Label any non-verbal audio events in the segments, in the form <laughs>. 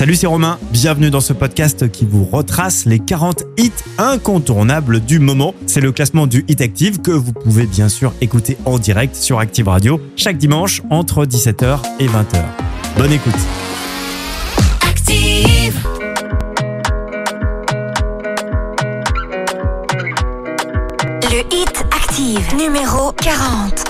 Salut, c'est Romain. Bienvenue dans ce podcast qui vous retrace les 40 hits incontournables du moment. C'est le classement du Hit Active que vous pouvez bien sûr écouter en direct sur Active Radio chaque dimanche entre 17h et 20h. Bonne écoute. Active Le Hit Active numéro 40.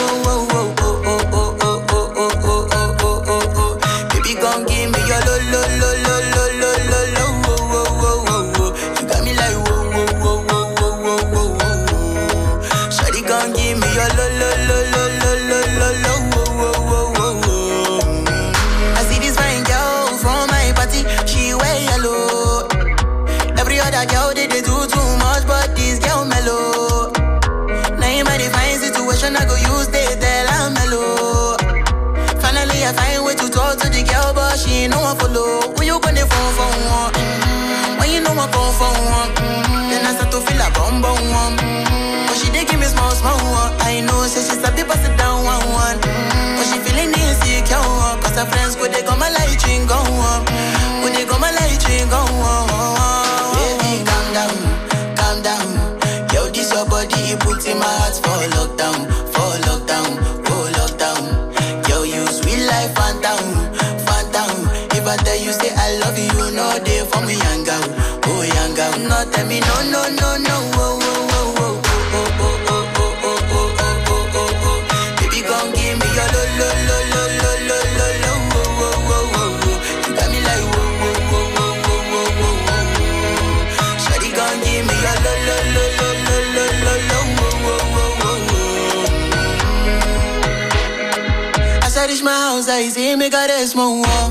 tell me no, no, no, no, my house, I see me got a small wall.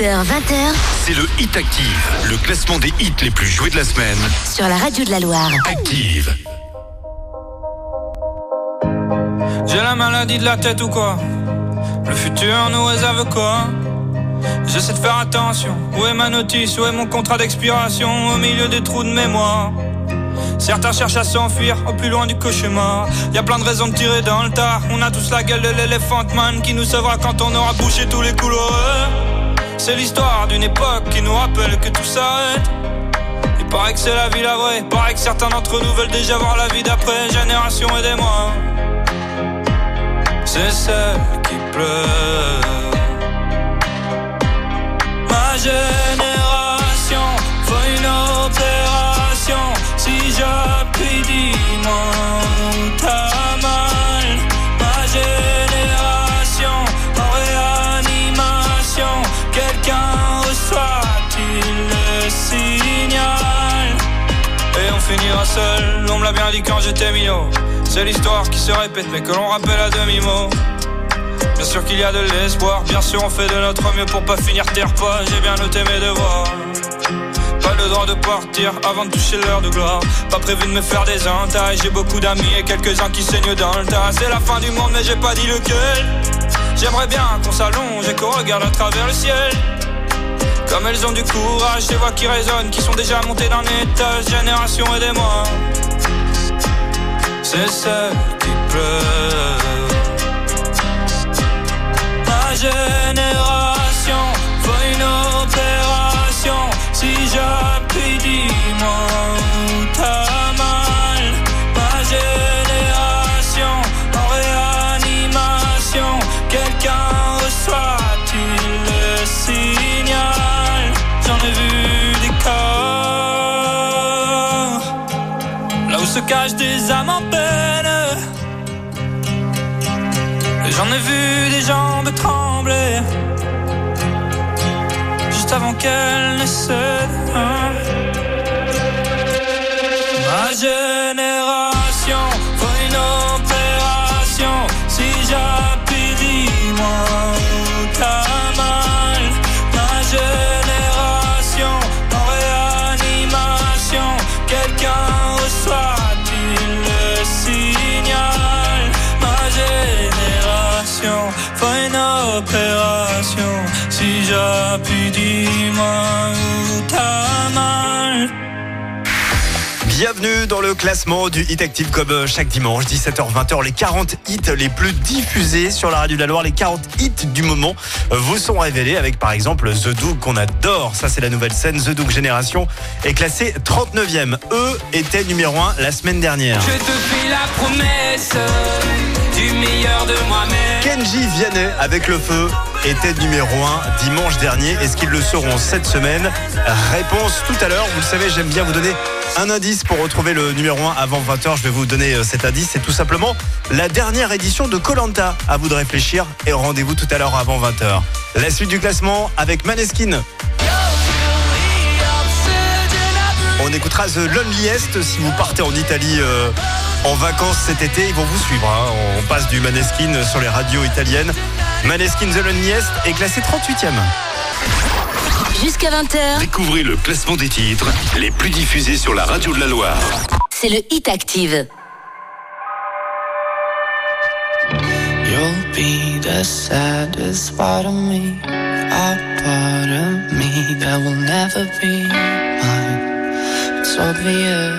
20h. C'est le Hit Active, le classement des hits les plus joués de la semaine. Sur la radio de la Loire. Active. J'ai la maladie de la tête ou quoi? Le futur nous réserve quoi? J'essaie de faire attention. Où est ma notice? Où est mon contrat d'expiration? Au milieu des trous de mémoire. Certains cherchent à s'enfuir au plus loin du cauchemar. Y a plein de raisons de tirer dans le tas. On a tous la gueule de l'éléphant man qui nous sauvera quand on aura bouché tous les couloirs. C'est l'histoire d'une époque qui nous rappelle que tout s'arrête. Il paraît que c'est la vie la vraie. Paraît que certains d'entre nous veulent déjà voir la vie d'après. Génération, aidez-moi. C'est celle qui pleure. Ma génération faut une opération. Si j'appuie, dis-moi seul, on me l'a bien dit quand j'étais minot. C'est l'histoire qui se répète mais que l'on rappelle à demi-mot. Bien sûr qu'il y a de l'espoir, bien sûr on fait de notre mieux pour pas finir terre. J'ai bien noté mes devoirs. Pas le droit de partir avant de toucher l'heure de gloire. Pas prévu de me faire des entailles. J'ai beaucoup d'amis et quelques-uns qui saignent dans le tas. C'est la fin du monde, mais j'ai pas dit lequel. J'aimerais bien qu'on s'allonge et qu'on regarde à travers le ciel. Comme elles ont du courage, des voix qui résonnent, qui sont déjà montées d'un étage, génération aidez-moi. C'est celle qui pleure. Génération Se cachent des âmes en peine. J'en ai vu des jambes trembler Juste avant qu'elles ne cèdent Ma génération Bienvenue dans le classement du Hit Active comme euh, chaque dimanche, 17h-20h, les 40 hits les plus diffusés sur la radio de la Loire, les 40 hits du moment euh, vous sont révélés avec par exemple The Doug qu'on adore, ça c'est la nouvelle scène, The Doug Génération est classé 39e. Eux étaient numéro 1 la semaine dernière. Je te fais la promesse du meilleur de moi-même. Kenji Vianney avec le feu était numéro 1 dimanche dernier. Est-ce qu'ils le seront cette semaine? Réponse tout à l'heure. Vous le savez, j'aime bien vous donner un indice pour retrouver le numéro 1 avant 20h. Je vais vous donner euh, cet indice. C'est tout simplement la dernière édition de Colanta. À vous de réfléchir et rendez-vous tout à l'heure avant 20h. La suite du classement avec Maneskin. On écoutera The Loneliest si vous partez en Italie euh, en vacances cet été. Ils vont vous suivre. hein. On passe du Maneskin sur les radios italiennes. Maneskin The Loneliest est classé 38e. Jusqu'à 20h, Découvrez le classement des titres les plus diffusés sur la radio de la Loire. c'est le Hit Active. You'll be the saddest part of me, a part of me that will never be mine. It's obvious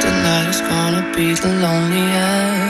tonight is gonna be the loneliest.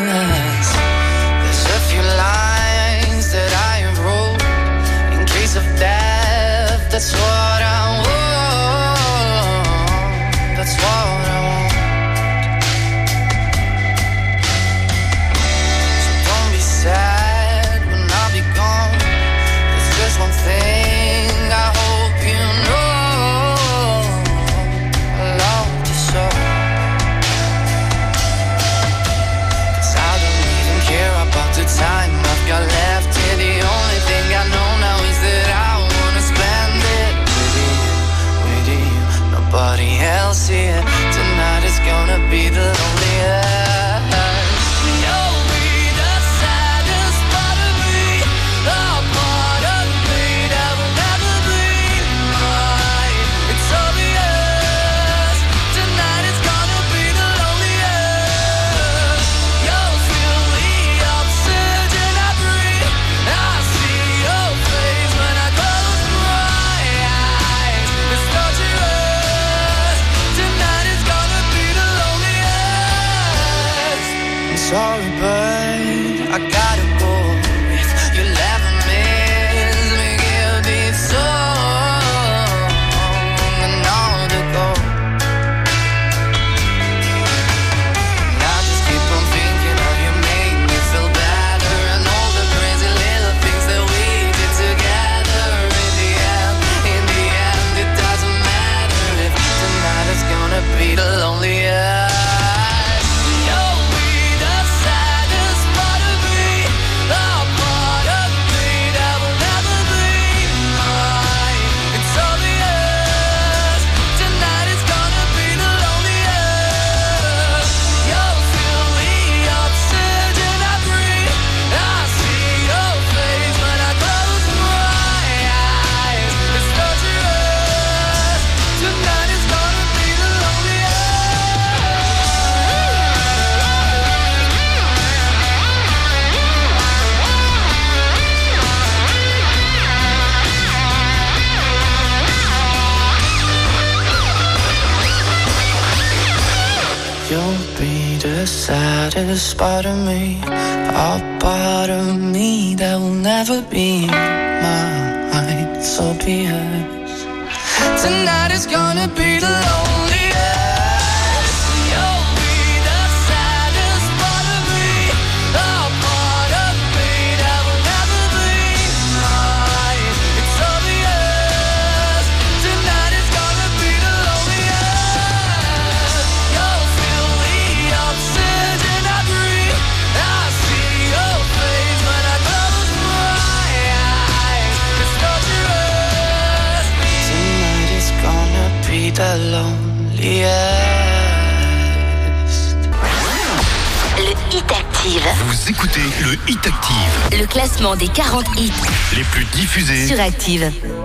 Active.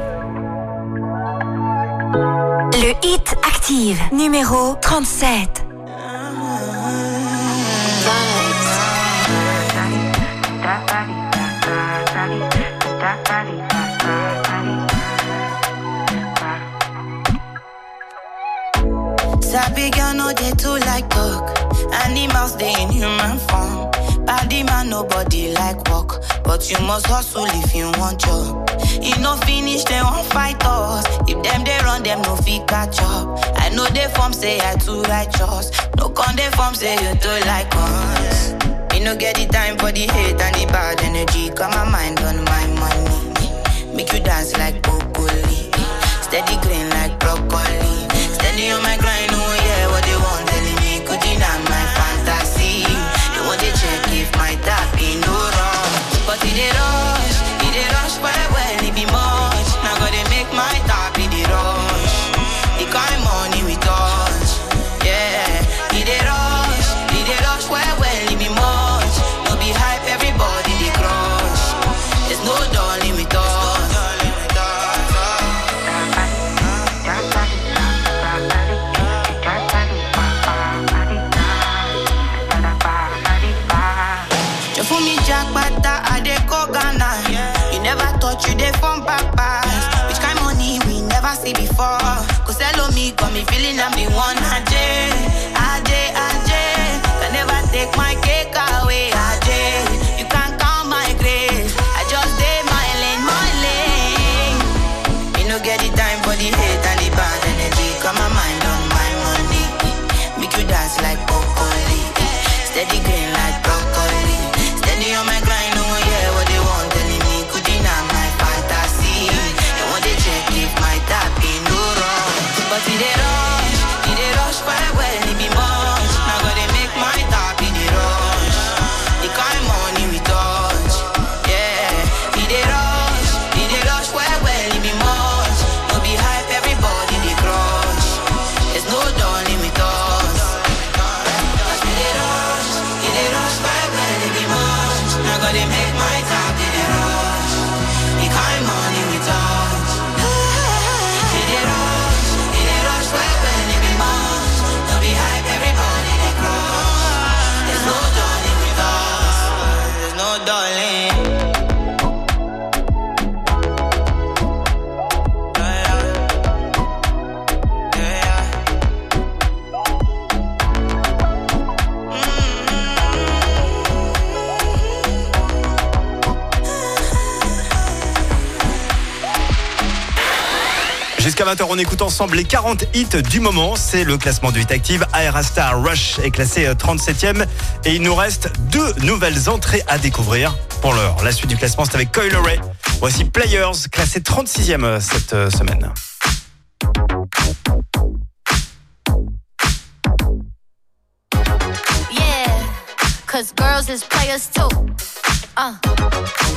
20h, on écoute ensemble les 40 hits du moment. C'est le classement du Hit Active. Aerastar Rush est classé euh, 37e et il nous reste deux nouvelles entrées à découvrir pour l'heure. La suite du classement, c'est avec Coil Ray. Voici Players, classé 36e euh, cette euh, semaine. Yeah, cause girls is players too. Uh,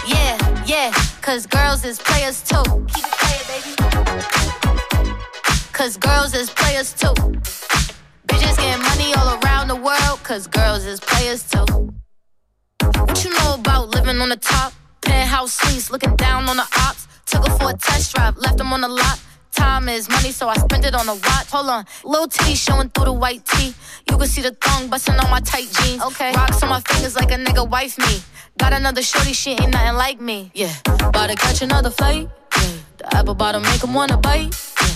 yeah, yeah, cause girls is players too. Keep it playing, baby. cause girls is players too. Bitches getting money all around the world, cause girls is players too. What you know about living on the top? Penthouse suites, looking down on the ops. Took her for a test drive, left them on the lot. Time is money, so I spend it on a watch. Hold on, little T showing through the white tee. You can see the thong busting on my tight jeans. Okay, rocks on my fingers like a nigga wife me. Got another shorty, she ain't nothing like me. Yeah, about to catch another fight. Yeah. The apple bottom make him wanna bite. Yeah.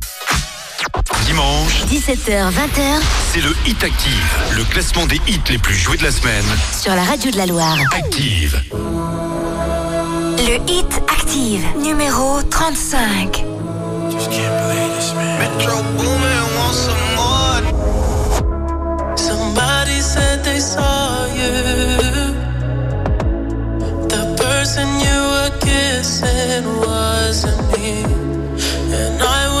Dimanche, 17h, 20h c'est le Hit Active, le classement des hits les plus joués de la semaine. sur la radio de la Loire. Active. Le Hit Active, numéro 35. Metro Boomin want some more. Somebody said they saw you. The person you were kissing wasn't me. And I would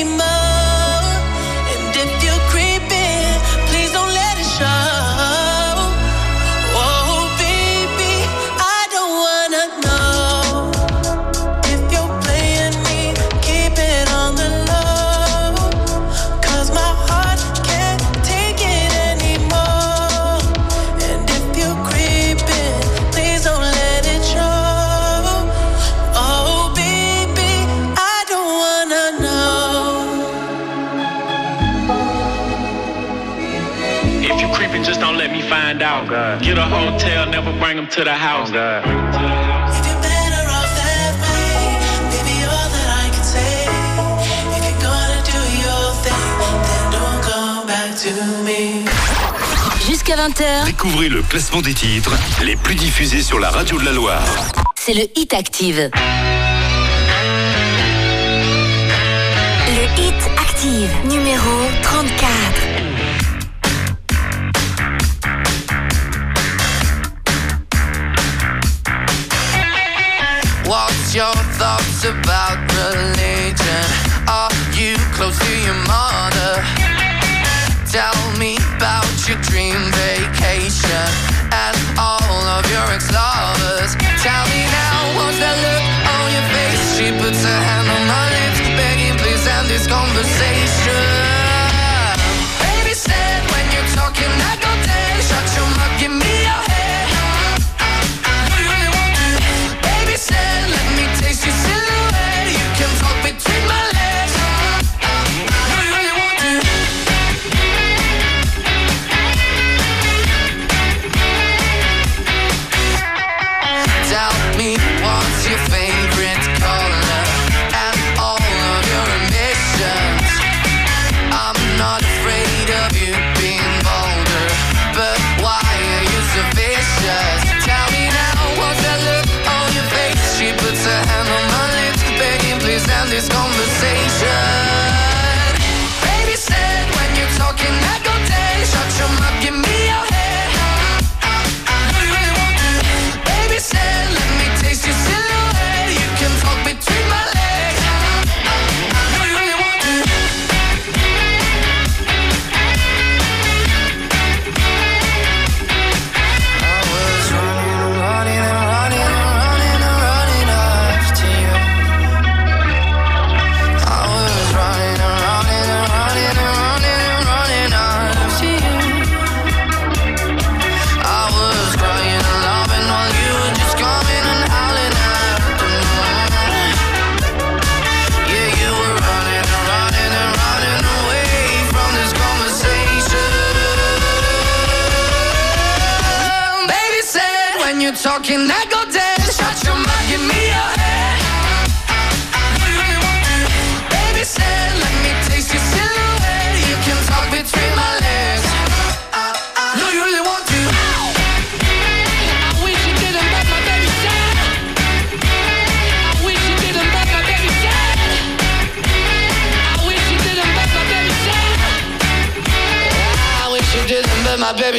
It never bring them to the house. Oh, Jusqu'à 20h. Découvrez le classement des titres les plus diffusés sur la radio de la Loire. C'est le Hit Active. Le Hit Active, numéro 34. thoughts about religion? Are you close to your mother? Tell me about your dream vacation and all of your ex lovers. Tell me now, what's the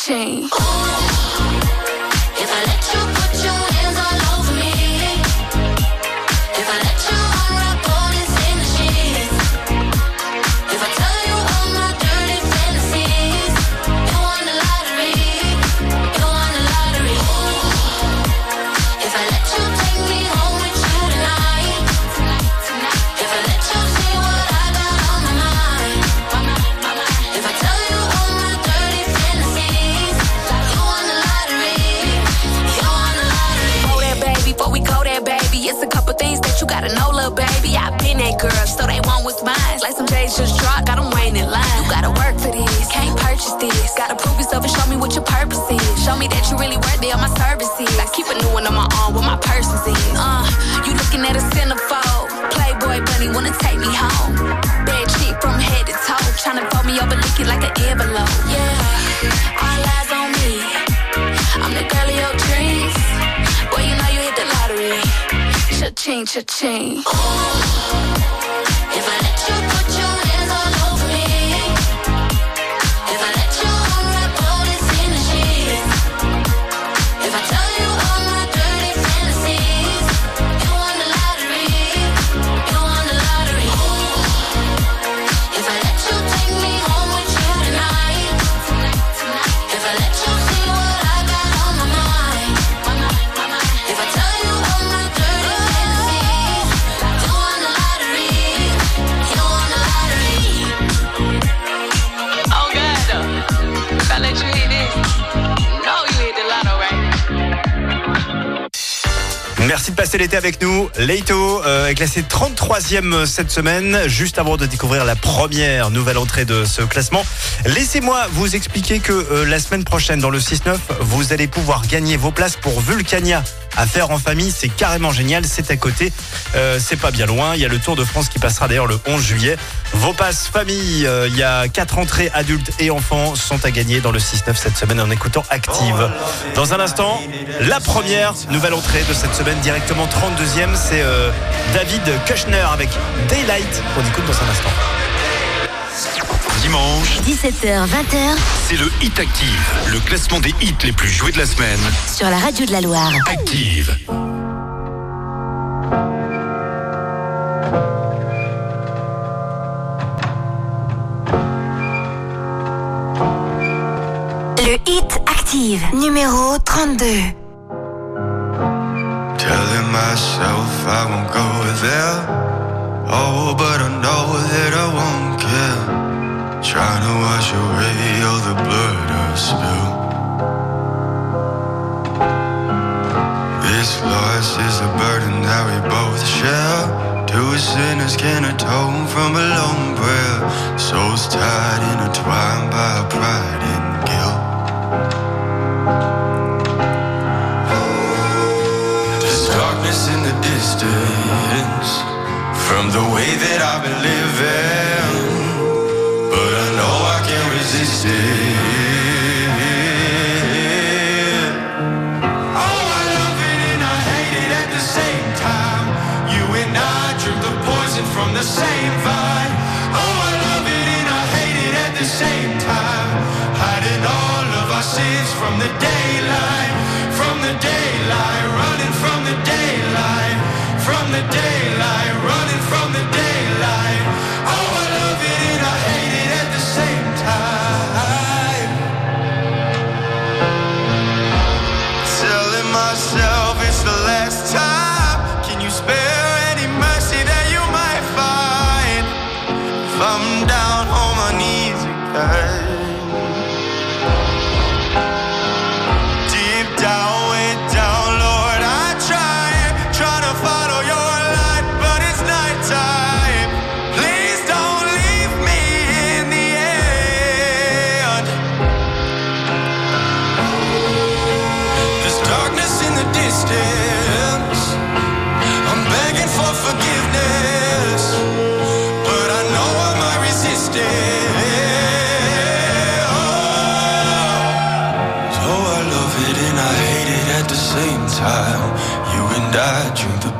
Chain. Leito euh, est classé 33e cette semaine, juste avant de découvrir la première nouvelle entrée de ce classement. Laissez-moi vous expliquer que euh, la semaine prochaine, dans le 6-9, vous allez pouvoir gagner vos places pour Vulcania à faire en famille. C'est carrément génial, c'est à côté, euh, c'est pas bien loin. Il y a le Tour de France qui passera d'ailleurs le 11 juillet. Vos passes famille, euh, il y a quatre entrées adultes et enfants sont à gagner dans le 6-9 cette semaine en écoutant Active. Dans un instant, la première nouvelle entrée de cette semaine, directement 32e, c'est euh, David Kushner avec Daylight. On écoute dans un instant. Dimanche, 17h, 20h c'est le Hit Active, le classement des hits les plus joués de la semaine. sur la radio de la Loire. Active. Numéro 32.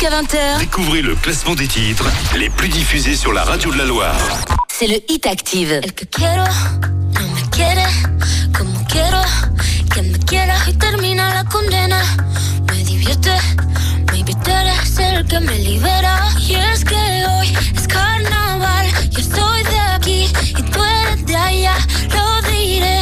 jusqu'à 20h. Découvrez le classement des titres les plus diffusés sur la radio de la Loire. C'est le Hit Active. El que quiero, no me quiere, como quiero, que me quiera y termina la condena. Me divierte, maybe tú eres el que me libera. Y es que hoy es carnaval, yo soy de aquí y tú eres de allá, lo diré.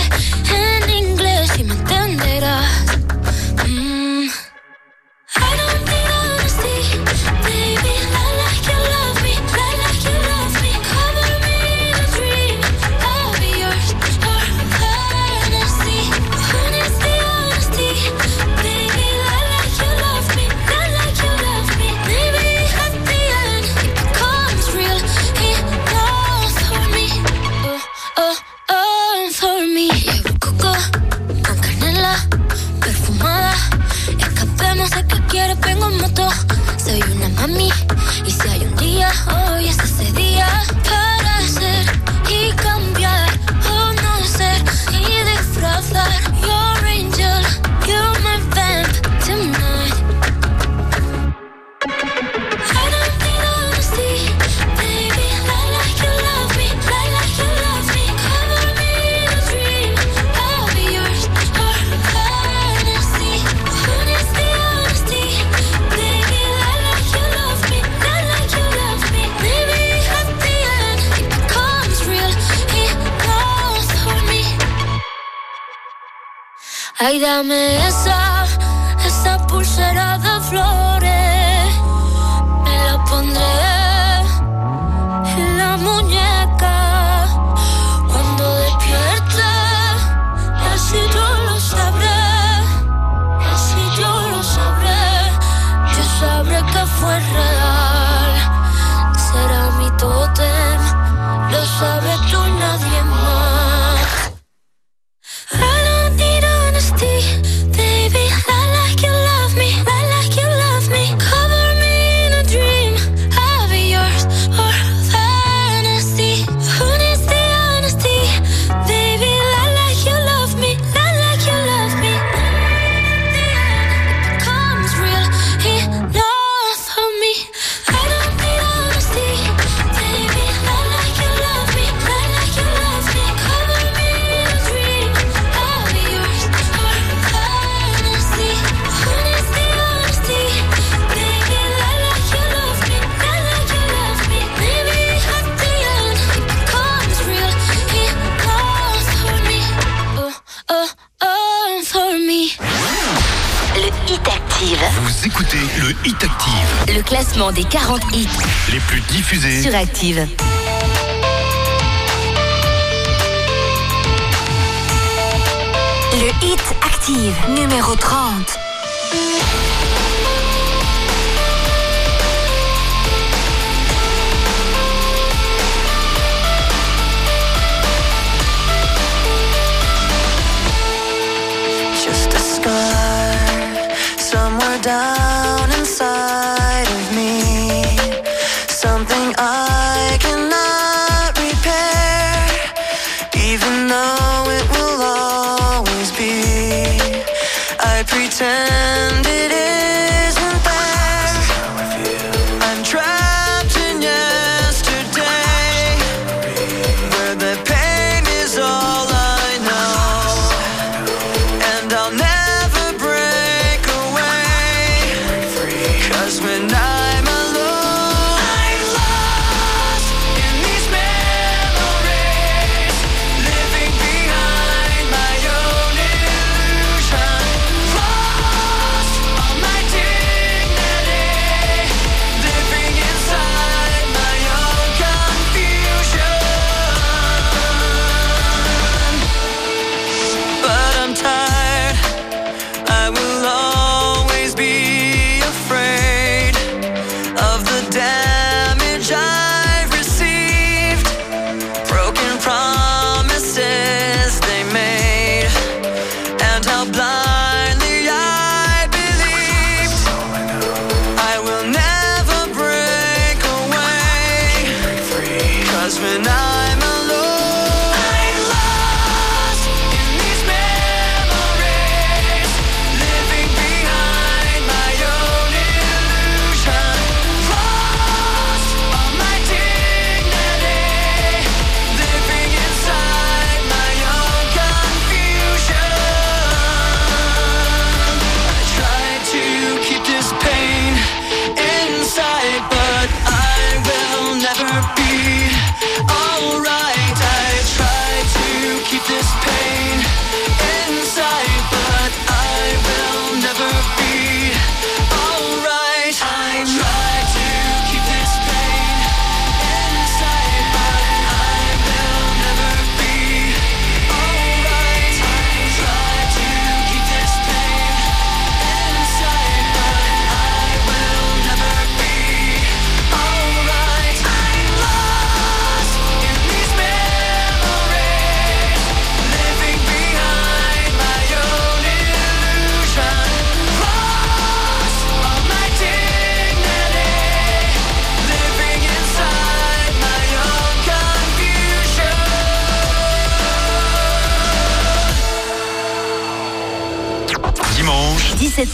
classement des 40 hits les plus diffusés sur Active. Le hit Active, numéro 30. Just a scar somewhere down.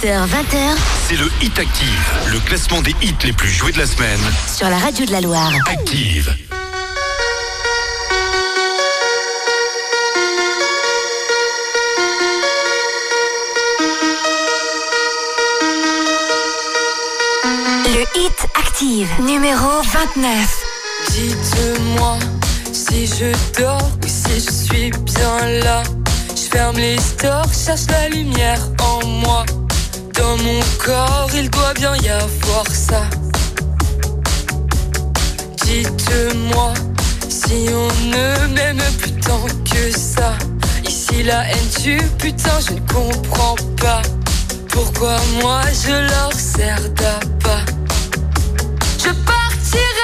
17h, 20h, c'est le Hit Active, le classement des hits les plus joués de la semaine. sur la radio de la Loire. Active. Le Hit Active, numéro 29. Dites-moi si je dors ou si je suis bien là. Je ferme les stores, cherche la lumière en moi. Dans mon corps, il doit bien y avoir ça. Dites-moi si on ne m'aime plus tant que ça. Ici la haine tue, putain, je ne comprends pas. Pourquoi moi je leur sers d'appât? Je partirai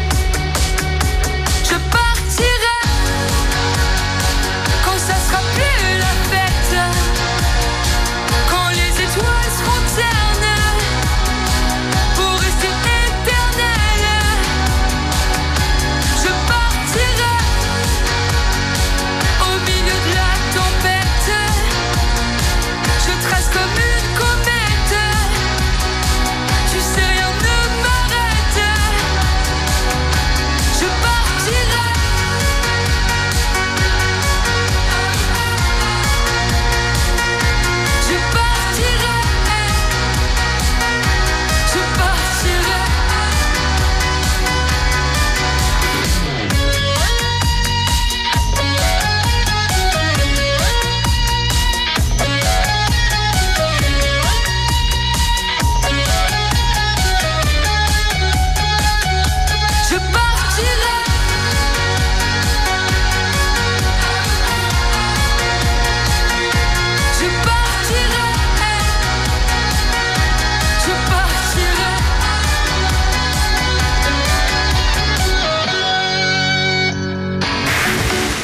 tell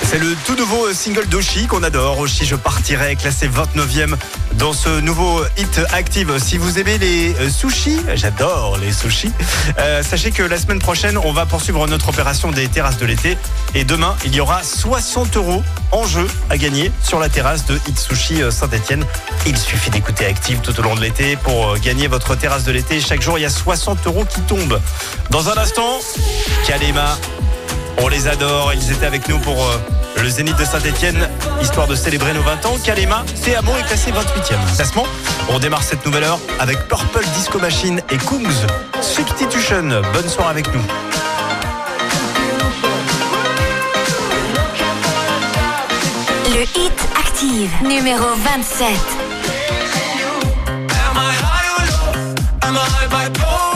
C'est le tout nouveau single d'Oshi qu'on adore. Oshi, je partirai, classé 29e dans ce nouveau hit active. Si vous aimez les euh, sushis, j'adore les sushis. euh, sachez que la semaine prochaine, on va poursuivre notre opération des terrasses de l'été. Et demain, il y aura 60 euros en jeu à gagner sur la terrasse de Hit Sushi Saint-Etienne. Il suffit d'écouter Active tout au long de l'été pour euh, gagner votre terrasse de l'été. Chaque jour, il y a 60 euros qui tombent. Dans un instant, Kalema. On les adore. Ils étaient avec nous pour euh, le Zénith de Saint-Etienne, histoire de célébrer nos 20 ans. Kalema, Théamo est classé 28e. Classement. On démarre cette nouvelle heure avec Purple Disco Machine et Kungs. Substitution. Bonne soirée avec nous. Le Hit Active, numéro 27. Am I high or low? Am I bipolar? Need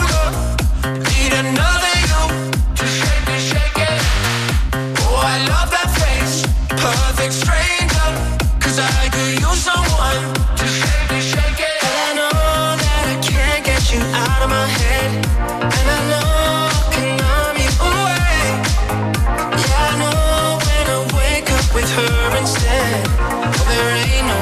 with her instead. There ain't no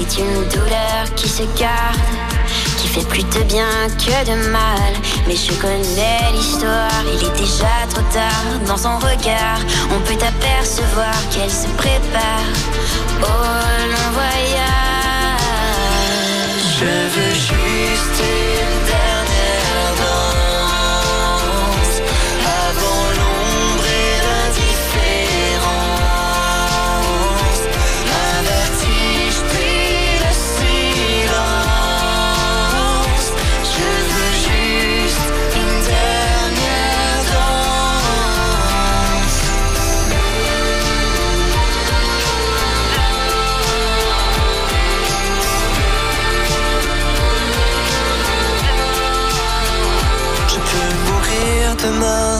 C'est une douleur qui se garde, qui fait plus de bien que de mal. Mais je connais l'histoire, il est déjà trop tard. Dans son regard, on peut apercevoir qu'elle se prépare.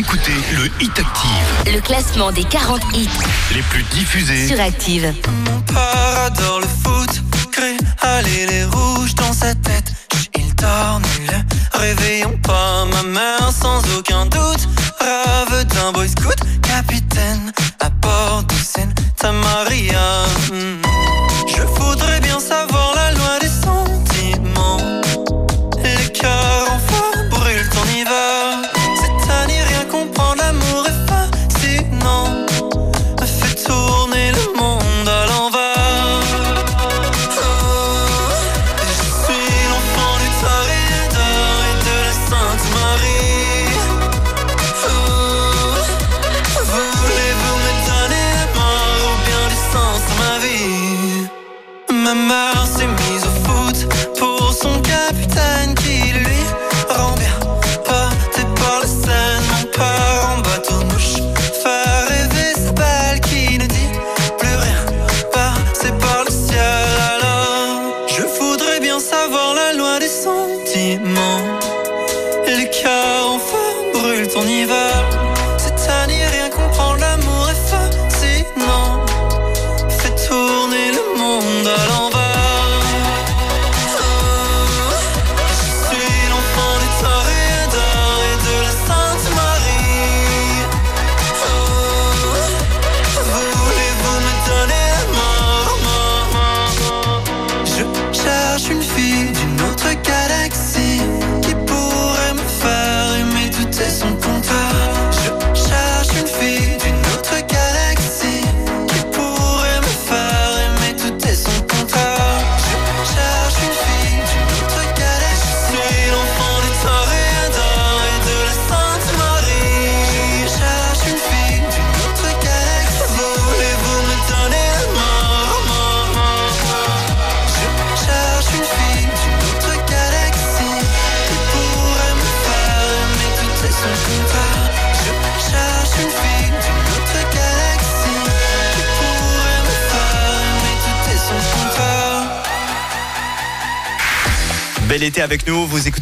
écoutez le Hit Active. Le classement des 40 hits les plus diffusés sur Active. Mon père adore le foot, crée aller les rouges dans sa tête. Il torne le réveillons pas ma mère sans aucun doute. Rave d'un boy scout, capitaine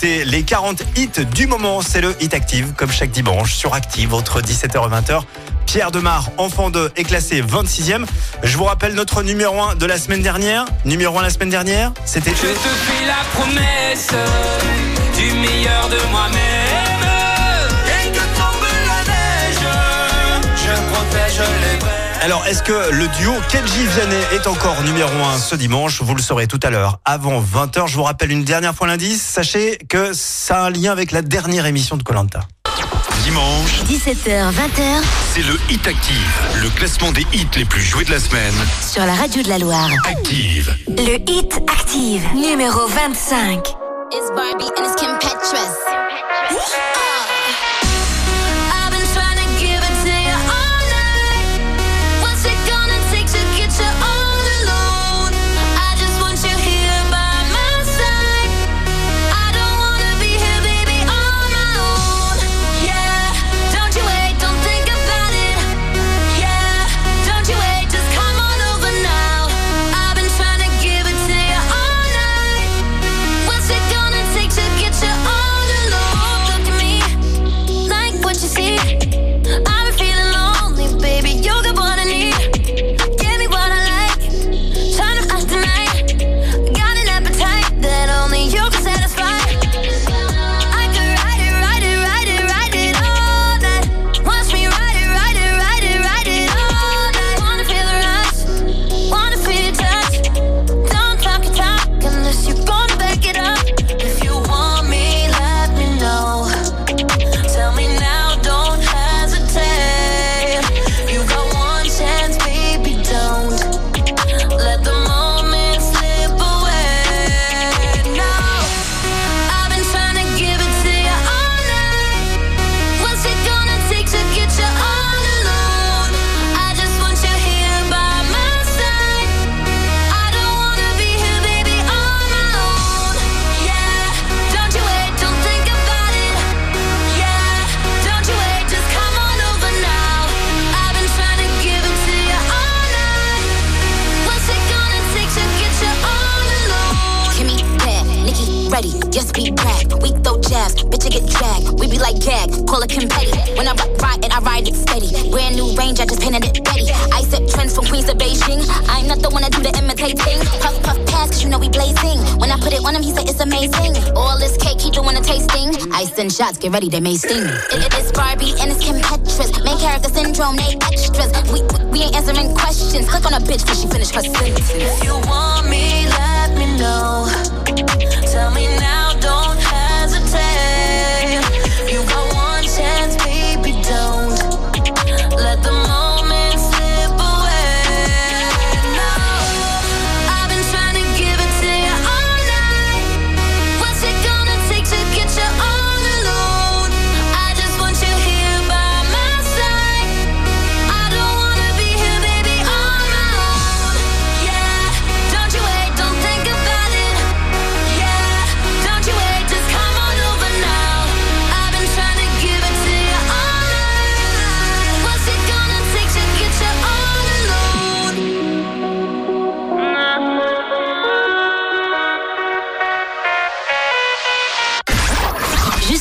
les 40 hits du moment, c'est le Hit Active, comme chaque dimanche sur Active entre 17h et 20h. Pierre Demar, enfant 2, est classé 26e. Je vous rappelle notre numéro 1 de la semaine dernière. Numéro 1 la semaine dernière, c'était... Je te fais la promesse du meilleur de moi-même. Alors, est-ce que le duo Kenji Vianney est encore numéro 1 ce dimanche Vous le saurez tout à l'heure, avant 20h. Je vous rappelle une dernière fois l'indice. Sachez que ça a un lien avec la dernière émission de Colanta. Dimanche, 17h, 20h c'est le Hit Active, le classement des hits les plus joués de la semaine. sur la radio de la Loire. Active. Le Hit Active, numéro 25. It's Barbie and it's Kim Petras. I've it confetti. When I rock, ride it, I ride it steady. Brand new range, I just painted it ready. I set trends from Queens to Beijing. I'm not the one to do the imitating. Puff, puff, pass, cause you know we blazing. When I put it on him, he say it's amazing. All this cake, he doing a tasting. I send shots, get ready, they may sting. It, it- it's Barbie and it's Kim Petras. Main character syndrome, they extras. We, we, we ain't answering questions. Click on a bitch till she finish her sentence. If you want me, let me know.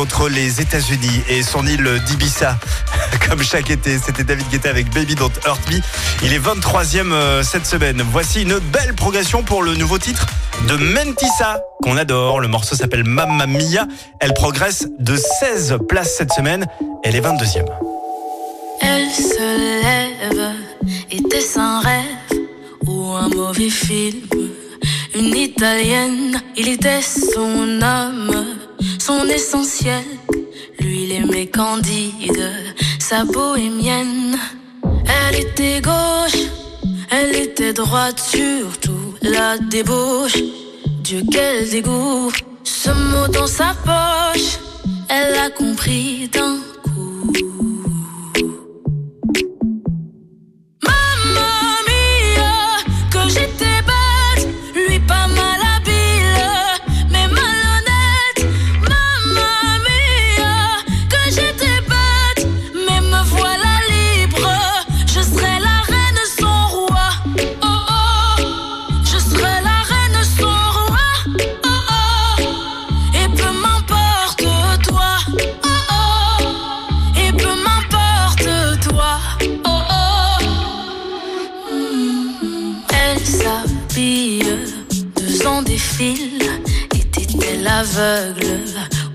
Entre les États-Unis et son île d'Ibiza. <laughs> Comme chaque été, c'était David Guetta avec Baby Don't Hurt Me. Il est 23e euh, cette semaine. Voici une belle progression pour le nouveau titre de Mentissa, qu'on adore. Le morceau s'appelle Mamma Mia. Elle progresse de 16 places cette semaine. Elle est 22e. Elle se lève, était-ce un rêve ou un mauvais film Une italienne, il était son âme, essentiel. Lui, il aimait Candide, sa bohémienne. Elle était gauche, elle était droite, surtout la débauche. Dieu, quel dégoût, ce mot dans sa poche, elle a compris d'un Mamma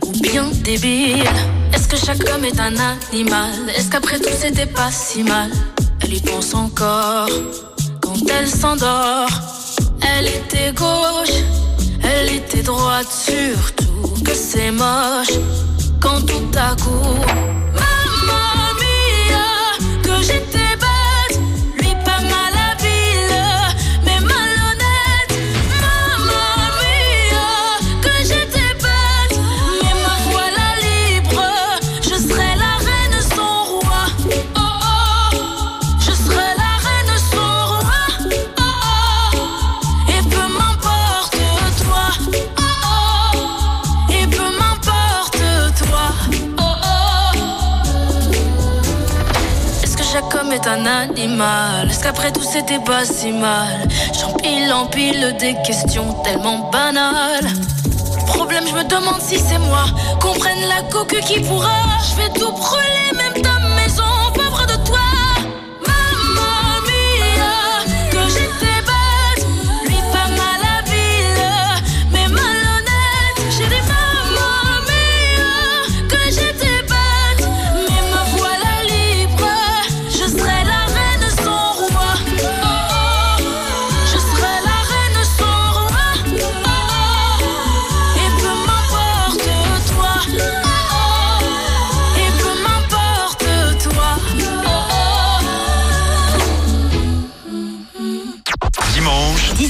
ou bien débile Est-ce que chaque homme est un animal? Est-ce qu'après tout c'était pas si mal? Elle y pense encore quand elle s'endort. Elle était gauche, elle était droite, surtout que c'est moche quand tout à coup. Mamma mia, que j'étais est un animal. Est-ce qu'après tout c'était pas si mal? J'empile, empile des questions tellement banales. Problème, je me demande si c'est moi. Qu'on prenne la coque qui pourra. Je vais tout brûler, même ta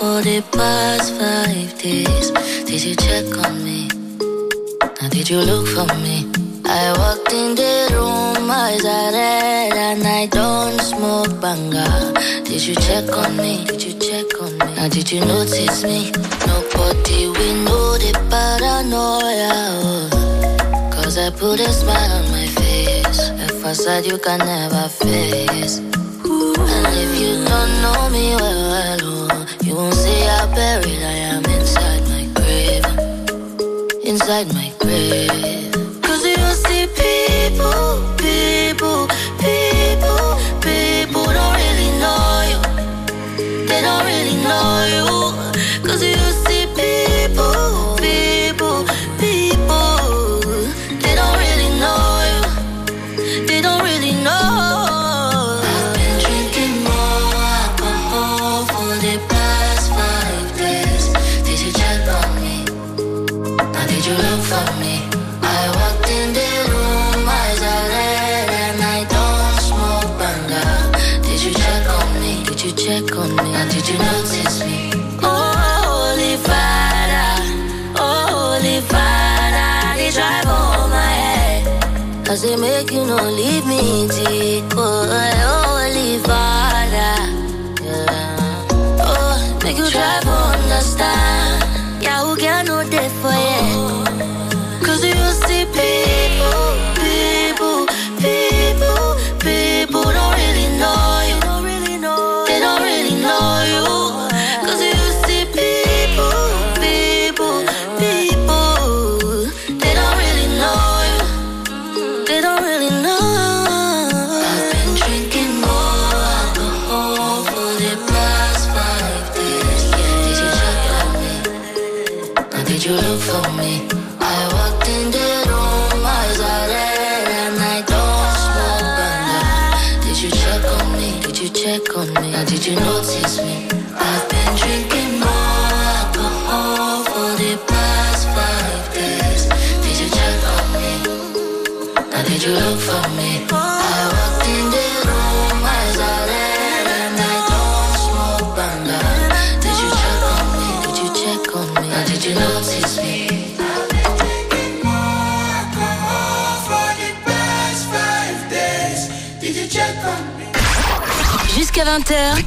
For the past five days. Did you check on me? Now did you look for me? I walked in the room, eyes are red, and I don't smoke banga. Did you check on me? Did you check on me? Now did you notice me? Nobody we know the paranoia. oh. Cause I put a smile on my face. A facade you can never face. And if you don't know me well, well you won't see how buried I am inside my grave. Inside my grave. Cause you see people, people,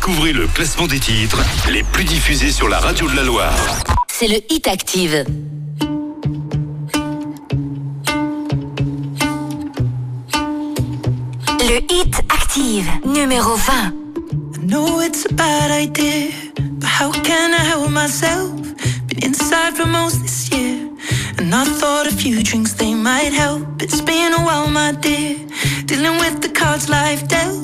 Découvrez le classement des titres les plus diffusés sur la radio de la Loire. c'est le Hit Active. Le Hit Active, numéro 20. I know it's a bad idea, but how can I help myself? Been inside for most this year, and I thought a few drinks they might help. It's been a while, my dear, dealing with the cards life dealt.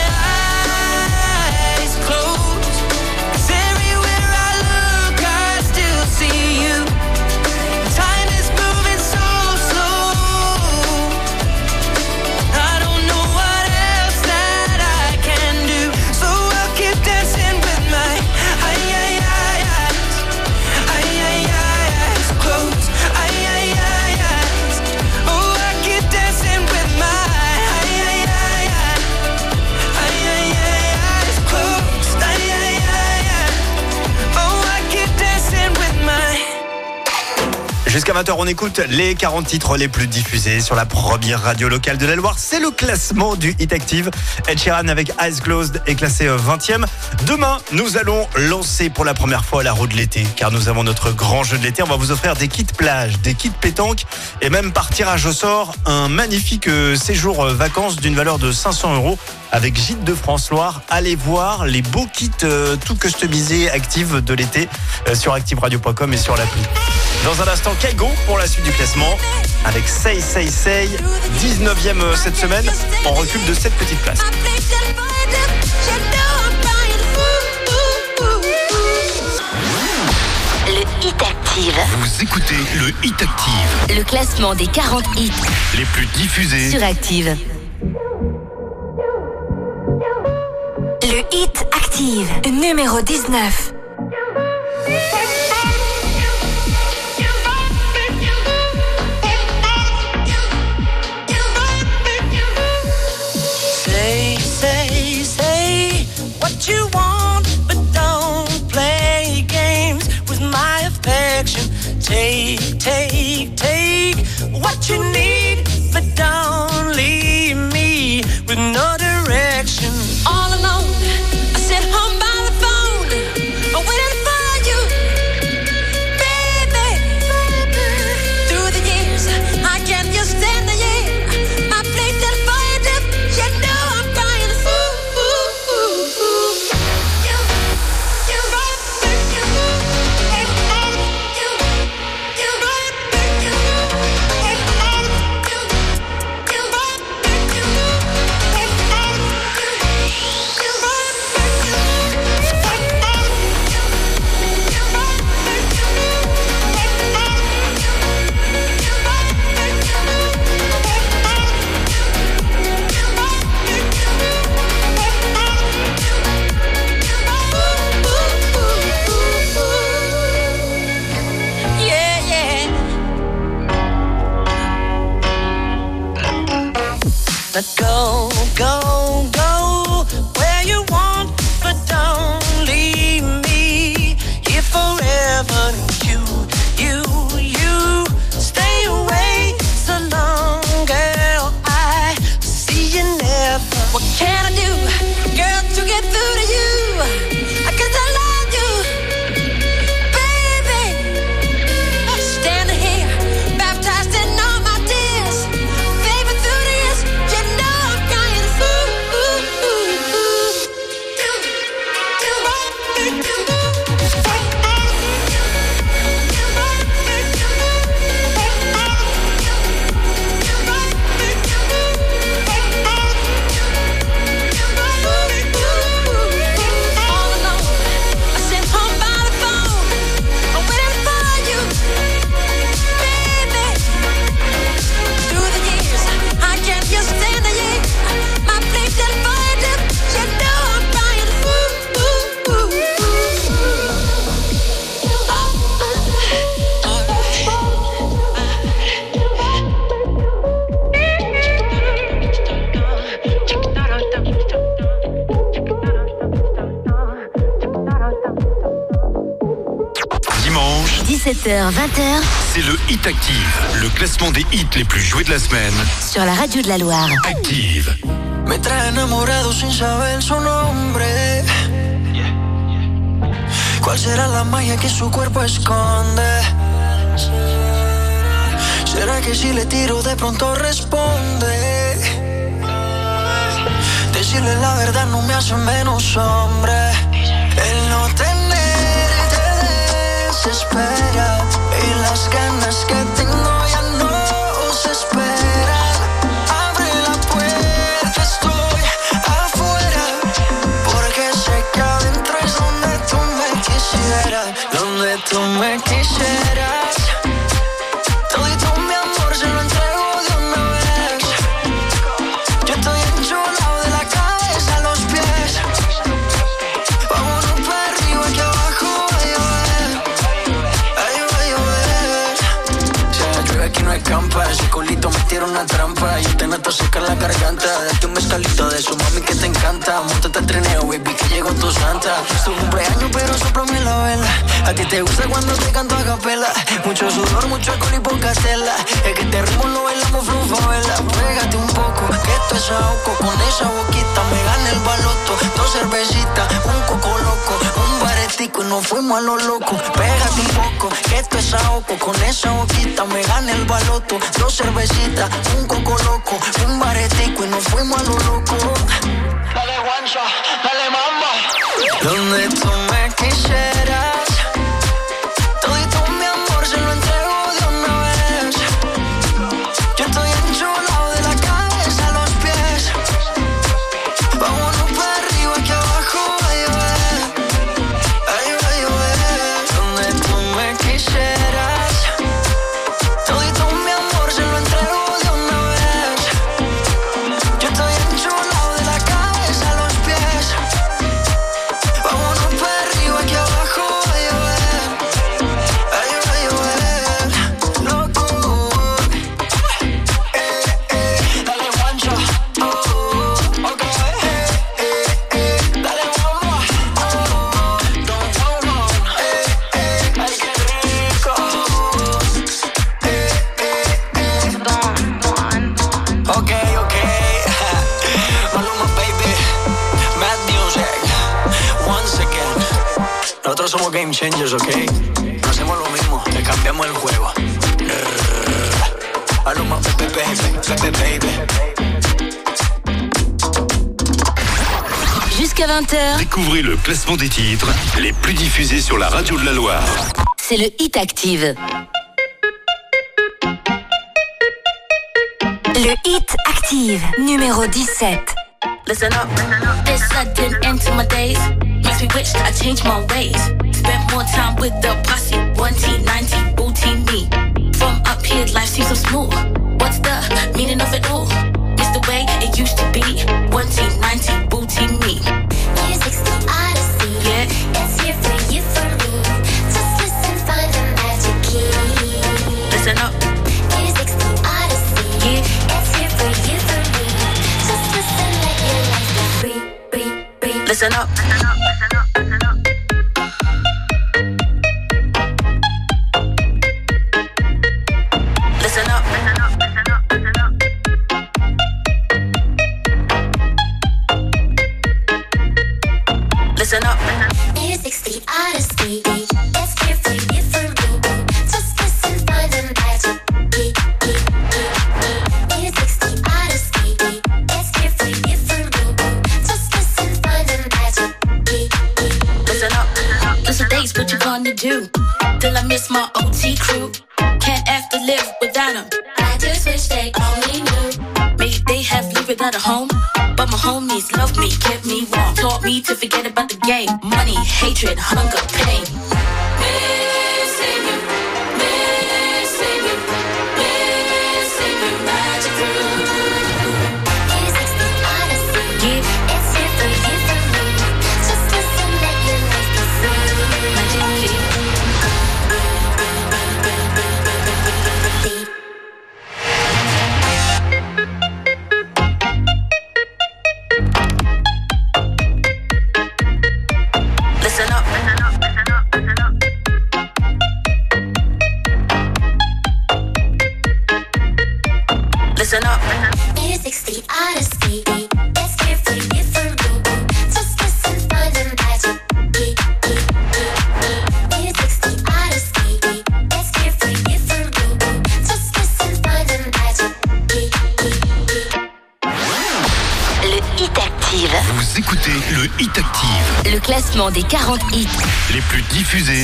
Jusqu'à 20h, on écoute les 40 titres les plus diffusés sur la première radio locale de la Loire. C'est le classement du Hit Active. Ed Sheeran avec Eyes Closed est classé 20e. Demain, nous allons lancer pour la première fois la roue de l'été, car nous avons notre grand jeu de l'été. On va vous offrir des kits plage, des kits pétanque et même par tirage au sort, un magnifique euh, séjour euh, vacances d'une valeur de 500 euros avec Gîte de France Loire. Allez voir les beaux kits euh, tout customisés Active de l'été euh, sur activeradio.com et sur l'appli. Dans un instant, Kaigo pour la suite du classement avec Say Say Say, 19e euh, cette semaine, en recul de 7 petites places. Le Hit Active. Vous écoutez le Hit Active, Le classement des 40 hits les plus diffusés. sur Active. Le Hit Active, numéro 19. Take, take, what you need, classement des hits les plus joués de la semaine. Sur la radio de la Loire. Active. Me trae enamorado sin saber su nombre. ¿Cuál será la magia que su cuerpo esconde? ¿Será que si le tiro de pronto responde? Decirle la verdad no me hace menos hombre. El no tener te desespera y las ganas que tengo tú me quisieras. Todito mi amor se lo entrego de una vez. Yo estoy enchulado de la cabeza a los pies. Vámonos para arriba que abajo va a llover. Ay, va a llueve aquí no hay campa, ese culito me tira una trampa. Yo te noto seca la garganta. Date un mezcalito de su mami que te encanta. Montate al trineo, baby, que llegó tu santa. Es tu cumpleaños, pero soplame la vela. A ti te gusta cuando te canto a capela. Mucho sudor, mucho alcohol y poca tela. Es que este ritmo lo bailamos vela. Pégate un poco, que esto es ahogo. Con esa boquita me gana el baloto. Dos cervecitas, un coco loco. Un baretico y nos fuimos a lo loco. Pégate un poco, que esto es ahogo. Con esa boquita me gana el baloto. Dos cervecitas, un coco loco. Un baretico y nos fuimos a lo loco. Dale guancha, dale mamba. Donde tú me quisieras. Changers, ok. No hacemos lo mismo, le cambiamos el juego. Maluma, baby, baby, baby, baby. Jusqu'à 20h, Découvrez le classement des titres les plus diffusés sur la radio de la Loire. c'est le Hit Active. Le Hit Active, numéro 17. Listen up. This sudden end to my days makes me wish I changed my ways. More time with the posse. One T, 90, booty me. From up here, life seems so smooth. What's the meaning of it all? It's the way it used to be. One T, 90, booty me. Music's the odyssey. Yeah. It's here for you, for me. Just listen, find the magic key. Listen up. Music's the odyssey. Yeah. It's here for you, for me. Just listen, let your life be free, free, free. Listen up.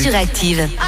sur Active.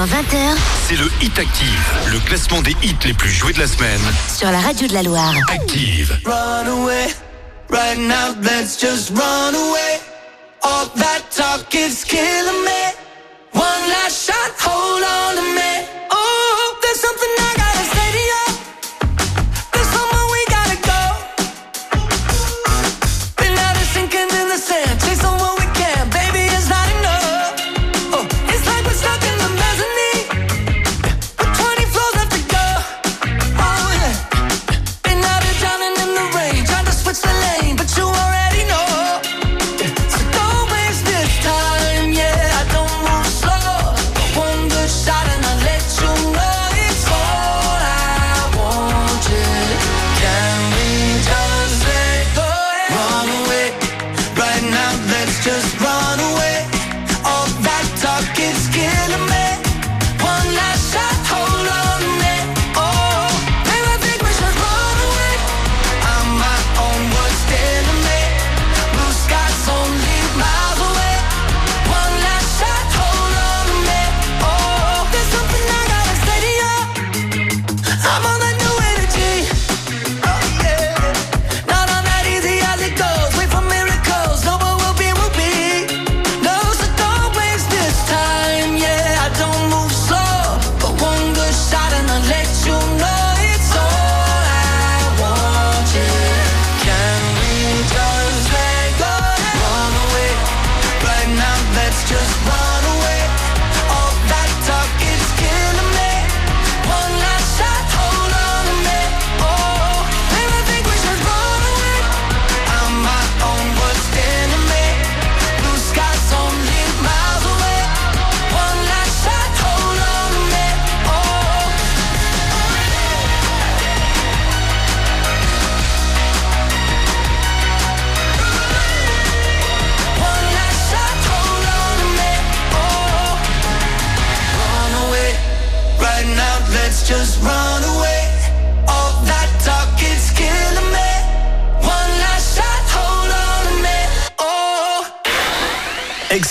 19h20h, c'est le Hit Active, le classement des hits les plus joués de la semaine. Sur la radio de la Loire. Active. Run away, right now, let's just run away. All that talk is killing me.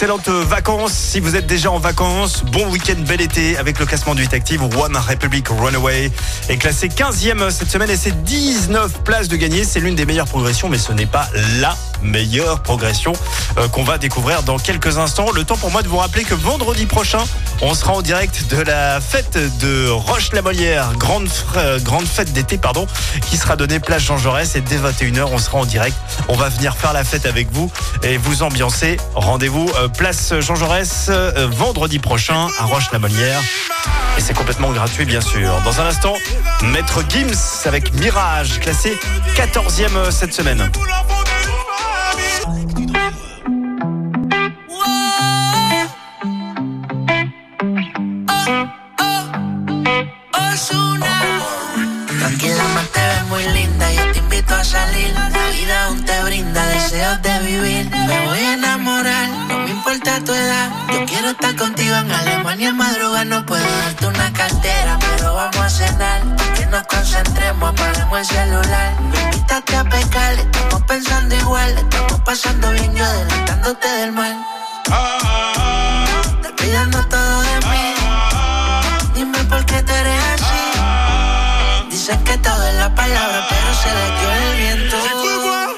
Excellentes vacances. Si vous êtes déjà en vacances, bon week-end, bel été avec le classement du Hit Active. One Republic Runaway est classé 15e cette semaine et c'est 19 places de gagner. C'est l'une des meilleures progressions, mais ce n'est pas la meilleure progression euh, qu'on va découvrir dans quelques instants. Le temps pour moi de vous rappeler que vendredi prochain, on sera en direct de la fête de Roche-la-Molière, grande, euh, grande fête d'été, pardon, qui sera donnée place Jean Jaurès et dès 21h, on sera en direct. On va venir faire la fête avec vous et vous ambiancer. Rendez-vous euh, place Jean Jaurès euh, vendredi prochain à Roche-la-Molière. Et c'est complètement gratuit, bien sûr. Dans un instant, Maître Gims avec Mirage, classé 14e euh, cette semaine. La te brinda de vivir. Importa tu edad. Yo quiero estar contigo en Alemania en madrugada. No puedo darte una cartera, pero vamos a cenar. Que nos concentremos, apagamos el celular. Invítate a pescar, estamos pensando igual. Estamos pasando bien, yo adelantándote del mal. Te pidiendo todo de mí. Dime por qué tú eres así. Dicen que todo es la palabra, pero se le dio el viento.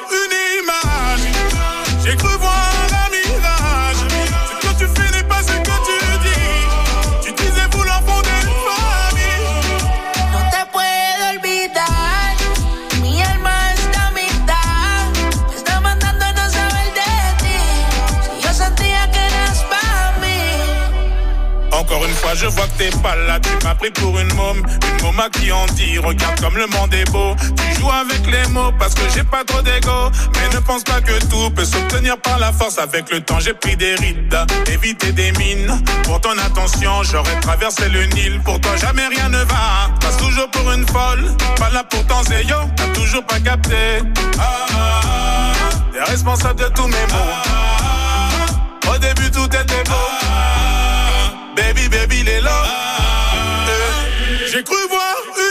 Je vois que t'es pas là. Tu m'as pris pour une môme, une môme à qui on dit Regarde comme le monde est beau. Tu joues avec les mots parce que j'ai pas trop d'ego. Mais ne pense pas que tout peut s'obtenir par la force. Avec le temps, j'ai pris des rides, éviter des mines. Pour ton attention, j'aurais traversé le Nil. Pour toi, jamais rien ne va. Passe toujours pour une folle. Pas là pour ton zéyo, t'as toujours pas capté. Ah, ah, ah. T'es responsable de tous mes mots. Au début, tout était beau. Baby, baby, les lots. Euh, J'ai cru voir une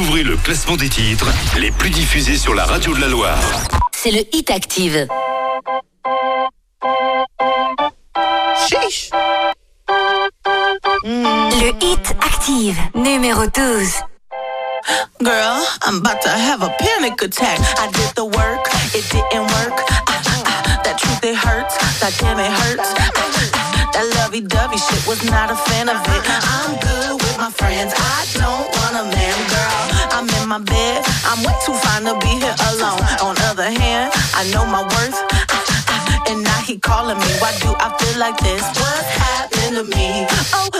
Découvrez le classement des titres les plus diffusés sur la radio de la Loire. c'est le Hit Active. Le Hit Active, numéro 12. Girl, I'm about to have a panic attack. I did the work, it didn't work. Ah, ah, ah, that truth, it hurts. That damn, it hurts. Ah, that lovey dovey shit was not a fan of it. I know my worth. Ah, ah, ah, and now he calling me. Why do I feel like this? What's happened to me? Oh.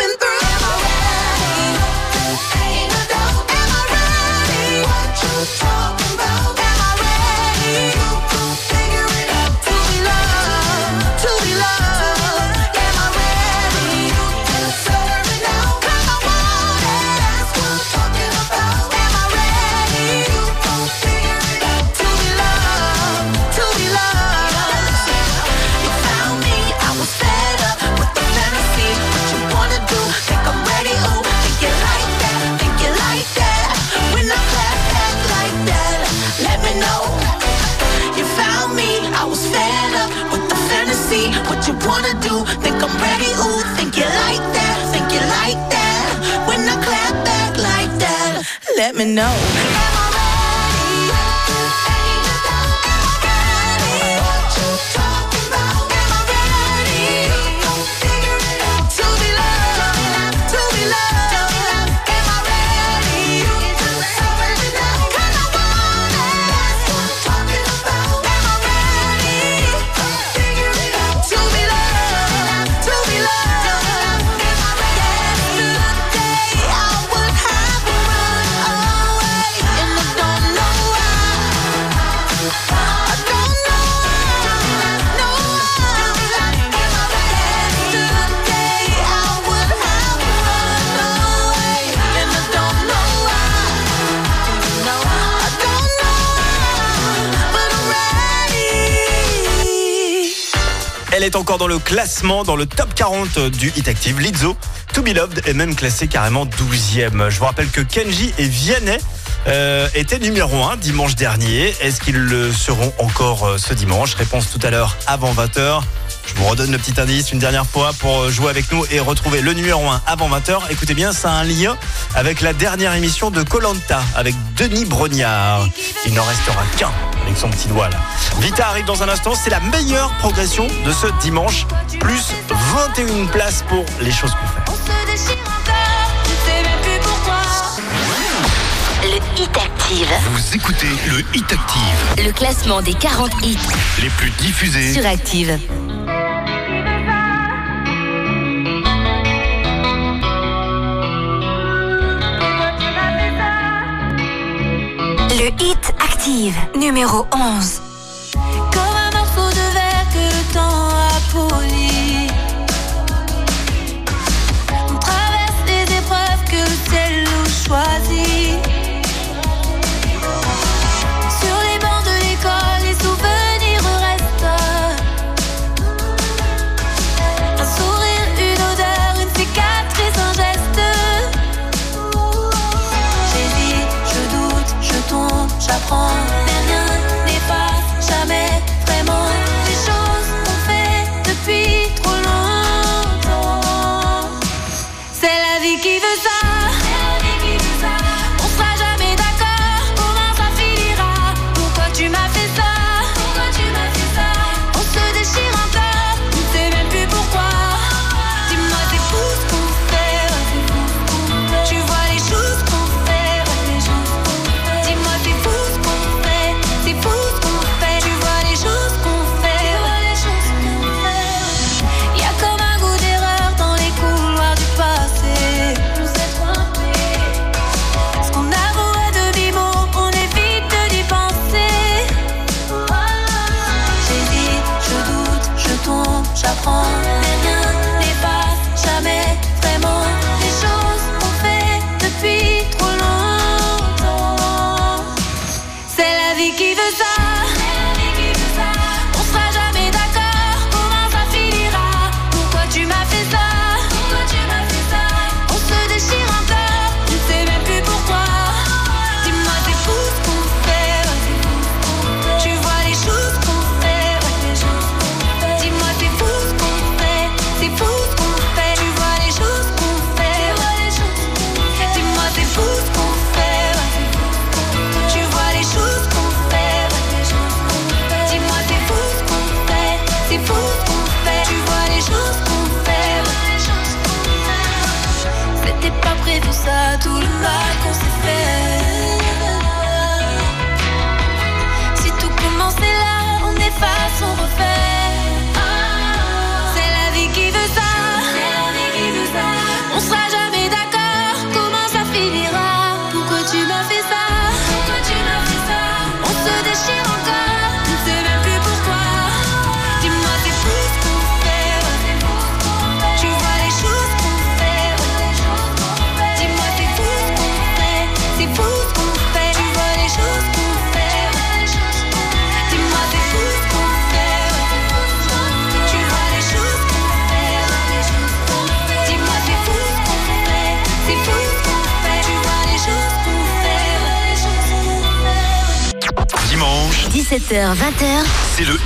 me know. Elle est encore dans le classement, dans le top 40 du Hit Active. Lizzo, To Be Loved est même classé carrément 12e. Je vous rappelle que Kenji et Vianney euh, étaient numéro 1 dimanche dernier. Est-ce qu'ils le seront encore euh, ce dimanche? Réponse tout à l'heure avant 20h. Je vous redonne le petit indice une dernière fois pour jouer avec nous et retrouver le numéro 1 avant 20h. Écoutez bien, ça a un lien avec la dernière émission de Colanta avec Denis Brognard. Il n'en restera qu'un avec son petit doigt là. Vita arrive dans un instant, c'est la meilleure progression de ce dimanche. Plus 21 places pour les choses qu'on fait. Le Hit Active, Vous écoutez le Hit Active, Le classement des 40 hits les plus diffusés sur Active. hit active, numéro 11.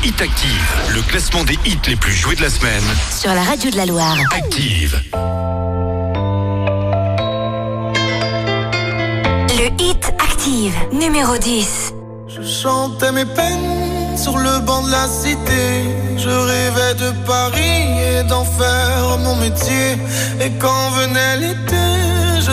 Hit Active, le classement des hits les plus joués de la semaine. Sur la radio de la Loire. Active. Le Hit Active, numéro 10. Je chantais mes peines sur le banc de la cité. Je rêvais de Paris et d'en faire mon métier. Et quand venait l'été,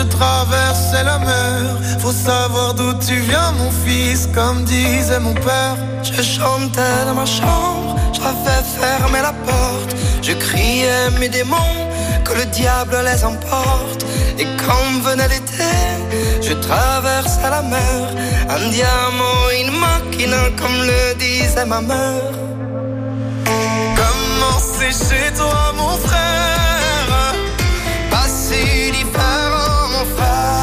je traversais la mer. Faut savoir d'où tu viens, mon fils, comme disait mon père. Je chantais dans ma chambre, j'avais fermé la porte. Je criais mes démons, que le diable les emporte. Et quand venait l'été, je traversais la mer. Un diamant, une machine, comme le disait ma mère. Comment chez toi, mon frère? Pas si différent.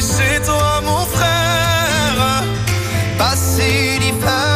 chez toi, mon frère. Passer l'hiver.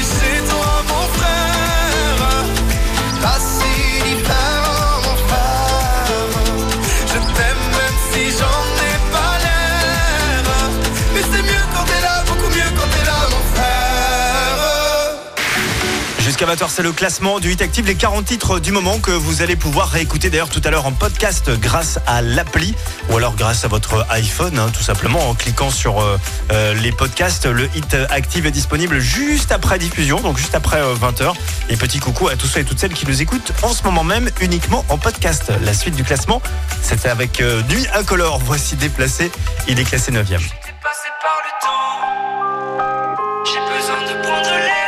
Comment Jusqu'à 20h, c'est le classement du Hit Active, les 40 titres du moment que vous allez pouvoir réécouter d'ailleurs tout à l'heure en podcast grâce à l'appli ou alors grâce à votre iPhone, hein, tout simplement en cliquant sur euh, euh, les podcasts. Le Hit Active est disponible juste après diffusion, donc juste après 20h. Et petit coucou à tous ceux et toutes celles qui nous écoutent en ce moment même uniquement en podcast. La suite du classement, c'était avec euh, Nuit Incolore. Voici déplacé, il est classé 9e. passé par le temps. J'ai besoin de prendre l'air.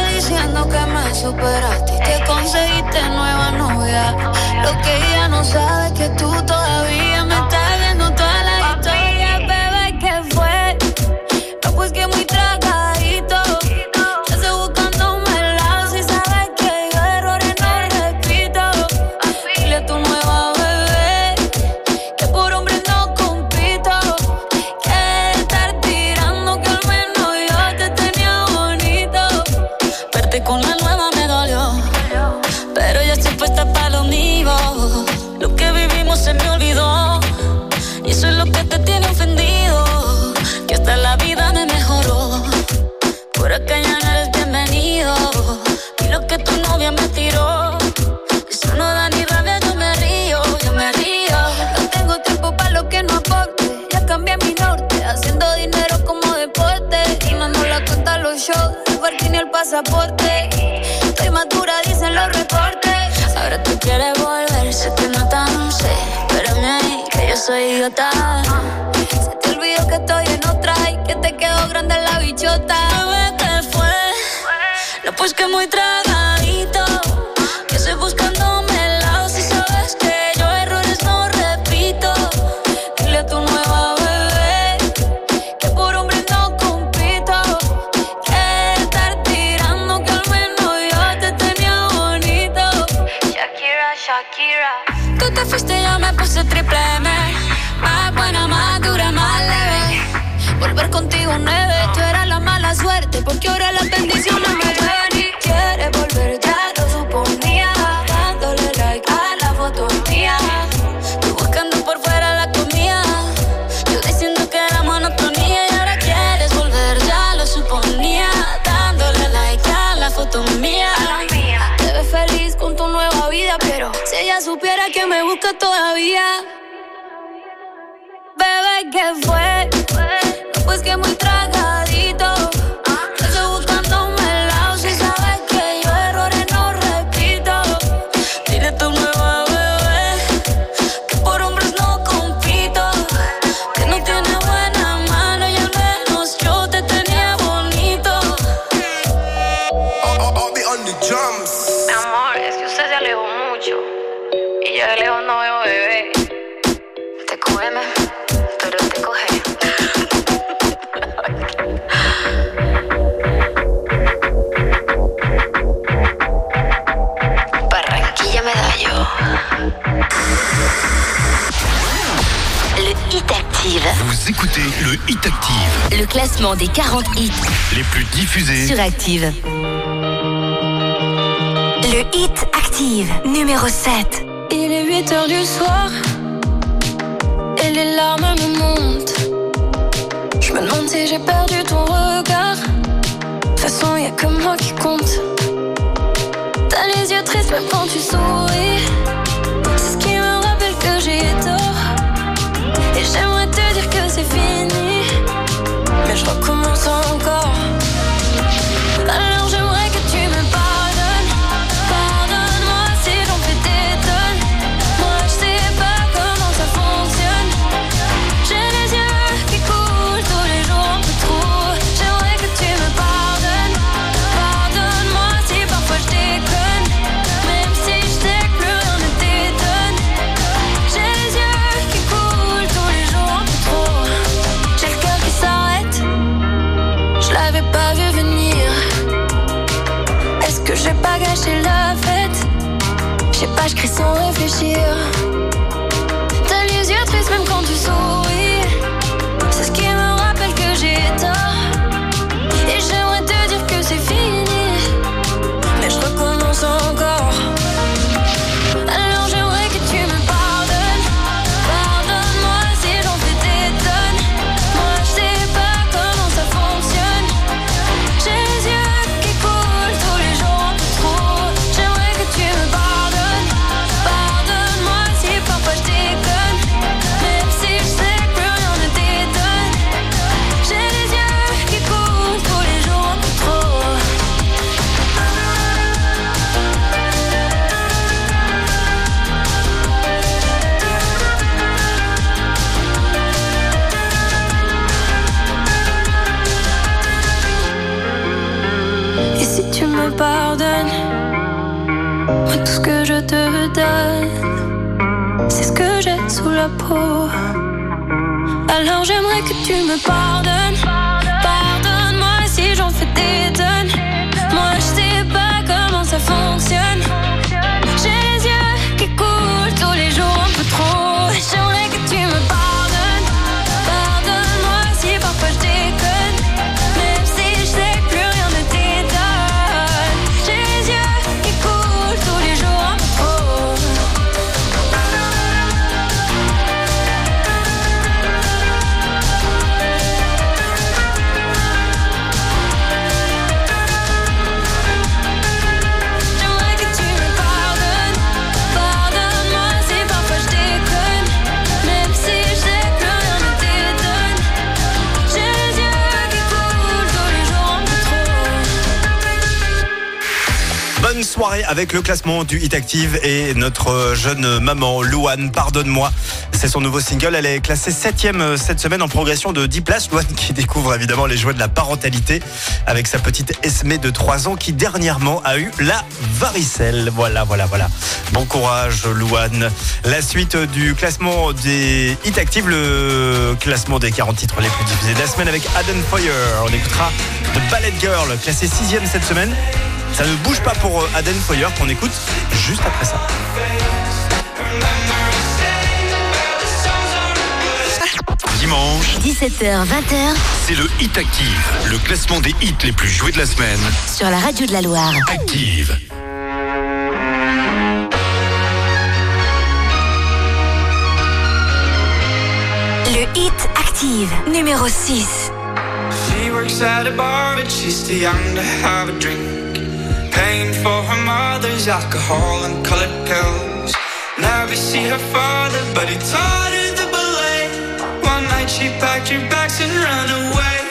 diciendo que me superaste te conseguiste nueva novia. Lo que ella no sabe es que tú todavía Pois que é muito trago Le hit Active, numéro 7. Avec le classement du Hit Active et notre jeune maman Louane, pardonne-moi. C'est son nouveau single, elle est classée 7ème cette semaine en progression de 10 places. Louane qui découvre évidemment les joies de la parentalité avec sa petite Esmée de 3 ans qui dernièrement a eu la varicelle. Voilà, voilà, voilà. Bon courage Louane. La suite du classement des Hit Active, le classement des 40 titres les plus diffusés de la semaine avec Adam Foyer. On écoutera The Ballet Girl, classé 6ème cette semaine. Ça ne bouge pas pour euh, Aden Foyer qu'on écoute juste après ça. Dimanche, 17h, 20h c'est le Hit Active, le classement des hits les plus joués de la semaine. sur la radio de la Loire. Active. Le hit active numéro 6. She works at a bar, but she's too young to have a drink. Paying for her mother's alcohol and colored pills. Never see her father, but he taught her the ballet. One night she packed her bags and ran away.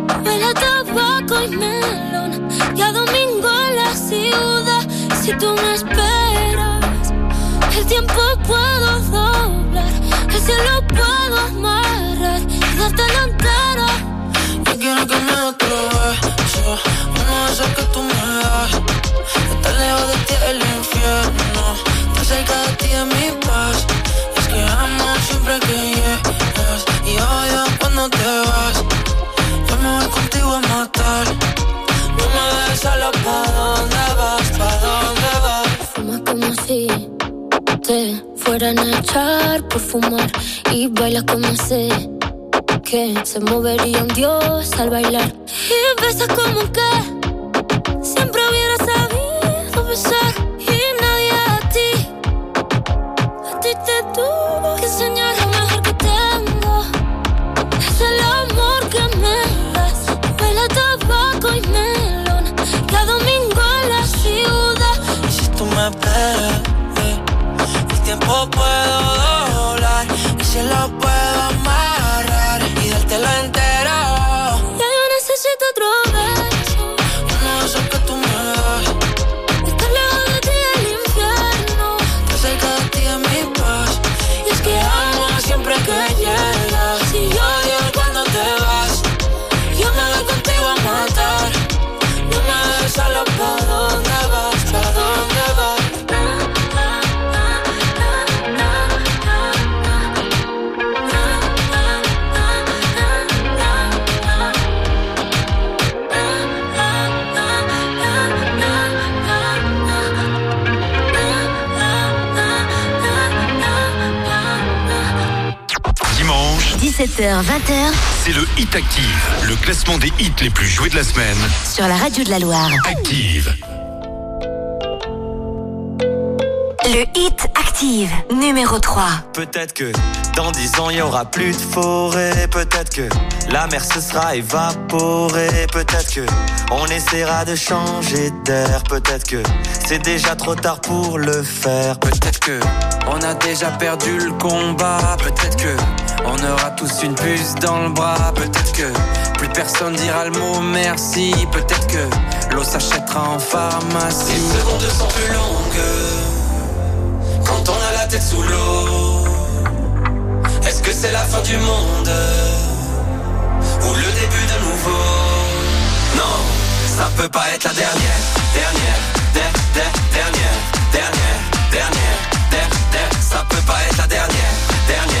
Huele a tabaco y melón. Ya domingo en la ciudad. Si tú me esperas El tiempo puedo doblar. El cielo puedo amarrar Y darte la entera. Yo quiero que me atrevas Una de esas que tú me das. Estar lejos de ti el infierno. Estar cerca de ti es mi paz. Es que amo siempre que fueran a echar por fumar y baila como sé que se movería un dios al bailar. Y besa como que siempre tiempo puedo doblar y se lo puedo 17h, 20h c'est le Hit Active, le classement des hits les plus joués de la semaine. sur la radio de la Loire. Active. Le hit active, numéro 3. Peut-être que dans dix ans il y aura plus de forêt. Peut-être que la mer se sera évaporée. Peut-être que on essaiera de changer d'air. Peut-être que c'est déjà trop tard pour le faire. Peut-être que on a déjà perdu le combat. Peut-être que on aura tous une puce dans le bras. Peut-être que plus personne dira le mot merci. Peut-être que l'eau s'achètera en pharmacie. Les secondes sont plus longues quand on a la tête sous l'eau. Est-ce que c'est la fin du monde? Ou le début de nouveau? Non, ça peut pas être la dernière, dernière, der- der- dernière, dernière, dernière, der- der- ça peut pas être la dernière, dernière,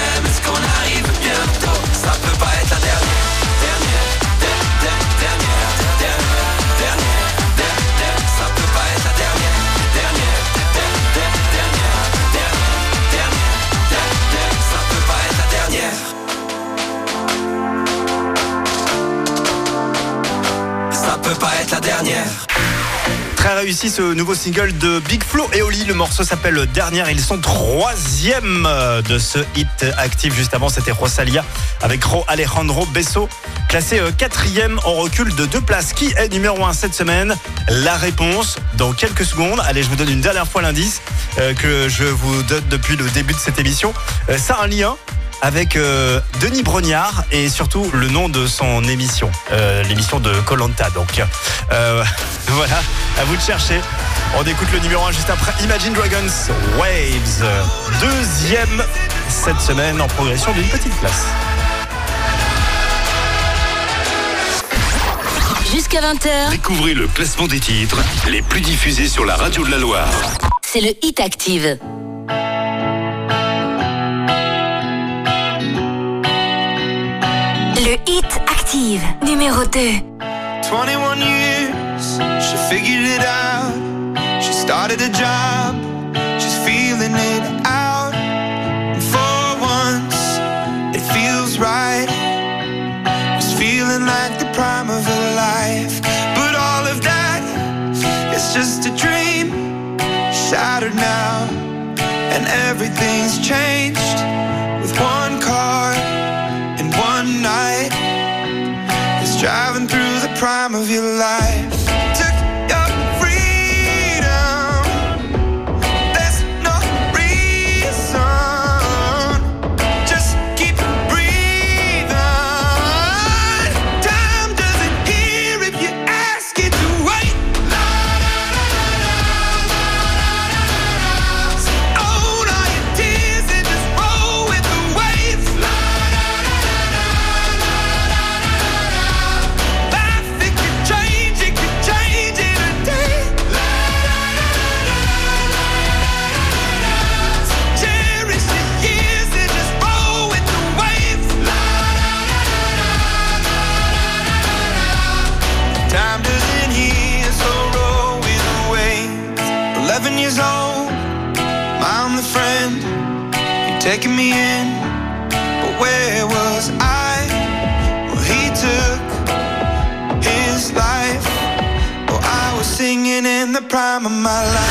Pas être la dernière. Très réussi ce nouveau single de Big Flo et Oli. Le morceau s'appelle Dernière. Ils sont troisième de ce hit actif. Juste avant, c'était Rosalia avec Ro Alejandro Besso. Classé euh, quatrième en recul de deux places. Qui est numéro un cette semaine? La réponse dans quelques secondes. Allez, je vous donne une dernière fois l'indice euh, que je vous donne depuis le début de cette émission. Euh, ça a un lien avec euh, Denis Brognard et surtout le nom de son émission, euh, l'émission de Colanta. Donc euh, <laughs> voilà, à vous de chercher. On écoute le numéro 1 juste après Imagine Dragons Waves. Deuxième cette semaine en progression d'une petite place. Jusqu'à 20h, Découvrez le classement des titres les plus diffusés sur la radio de la Loire. c'est le Hit Active. Active, numéro 2. 21 years, she figured it out. She started a job, she's feeling it out. And for once, it feels right. It's feeling like the prime of her life. But all of that is just a dream, shattered now. And everything's changed driving through the prime of your life. In the prime of my life.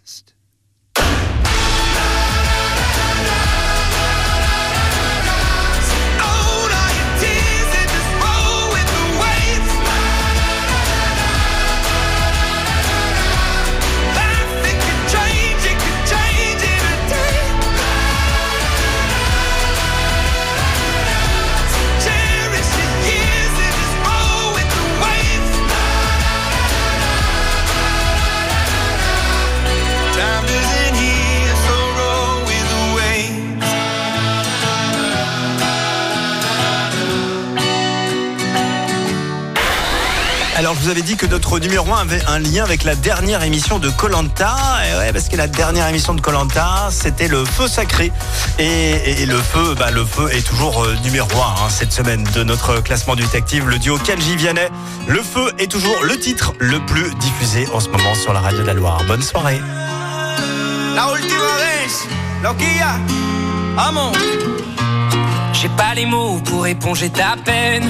Alors je vous avais dit que notre numéro 1 avait un lien avec la dernière émission de Colanta. Et ouais, parce que la dernière émission de Colanta, c'était le feu sacré. Et, et le feu, bah, le feu est toujours euh, numéro 1 cette semaine de notre classement du détective. Le duo Kenji Vianney. Le feu est toujours le titre le plus diffusé en ce moment sur la radio de la Loire. Bonne soirée. La última vez, loquilla. J'ai pas les mots pour éponger ta peine.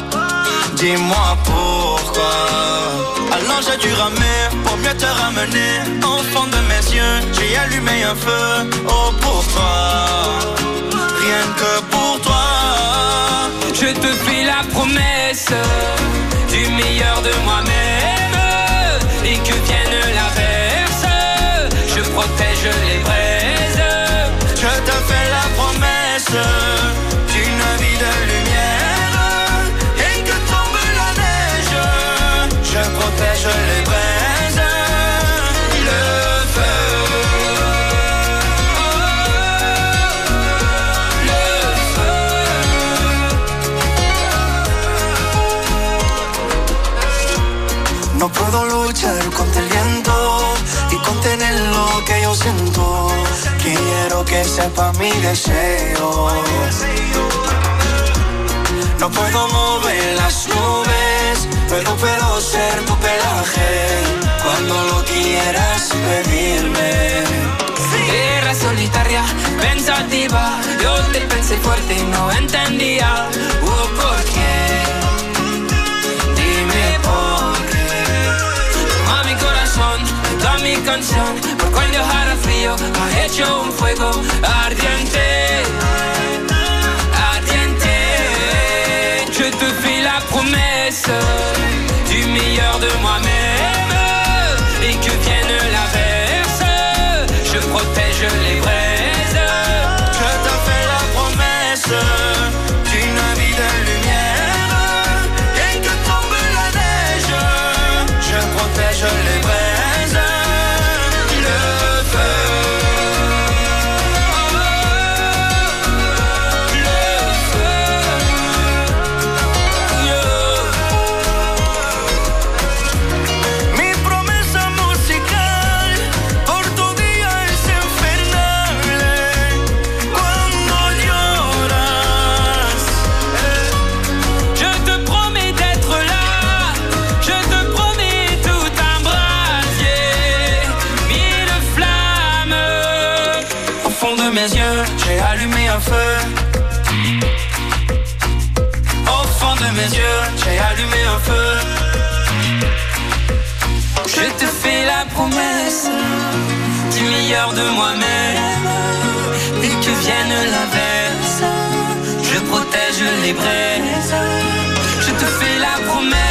Dis-moi pourquoi. Alors j'ai dû ramer pour mieux te ramener. Au fond de mes yeux, j'ai allumé un feu. Oh pour toi, rien que pour toi. Je te fais la promesse du meilleur de moi-même et que vienne l'averse, je protège les braises. Je te fais la promesse Protège les braises, le feu. Le No puedo luchar contra el viento y contener lo que yo siento. Quiero que sepa mi deseo. No puedo mover las nubes, pero puedo ser tu pelaje cuando lo quieras pedirme. Era solitaria, pensativa, yo te pensé fuerte y no entendía uh, por qué. Dime por qué. Toma mi corazón, mi canción, por cual hará frío, ha hecho un fuego. Ardiente. Du meilleur de moi-même de moi-même et que vienne l'averse. Je protège les braises. Je te fais la promesse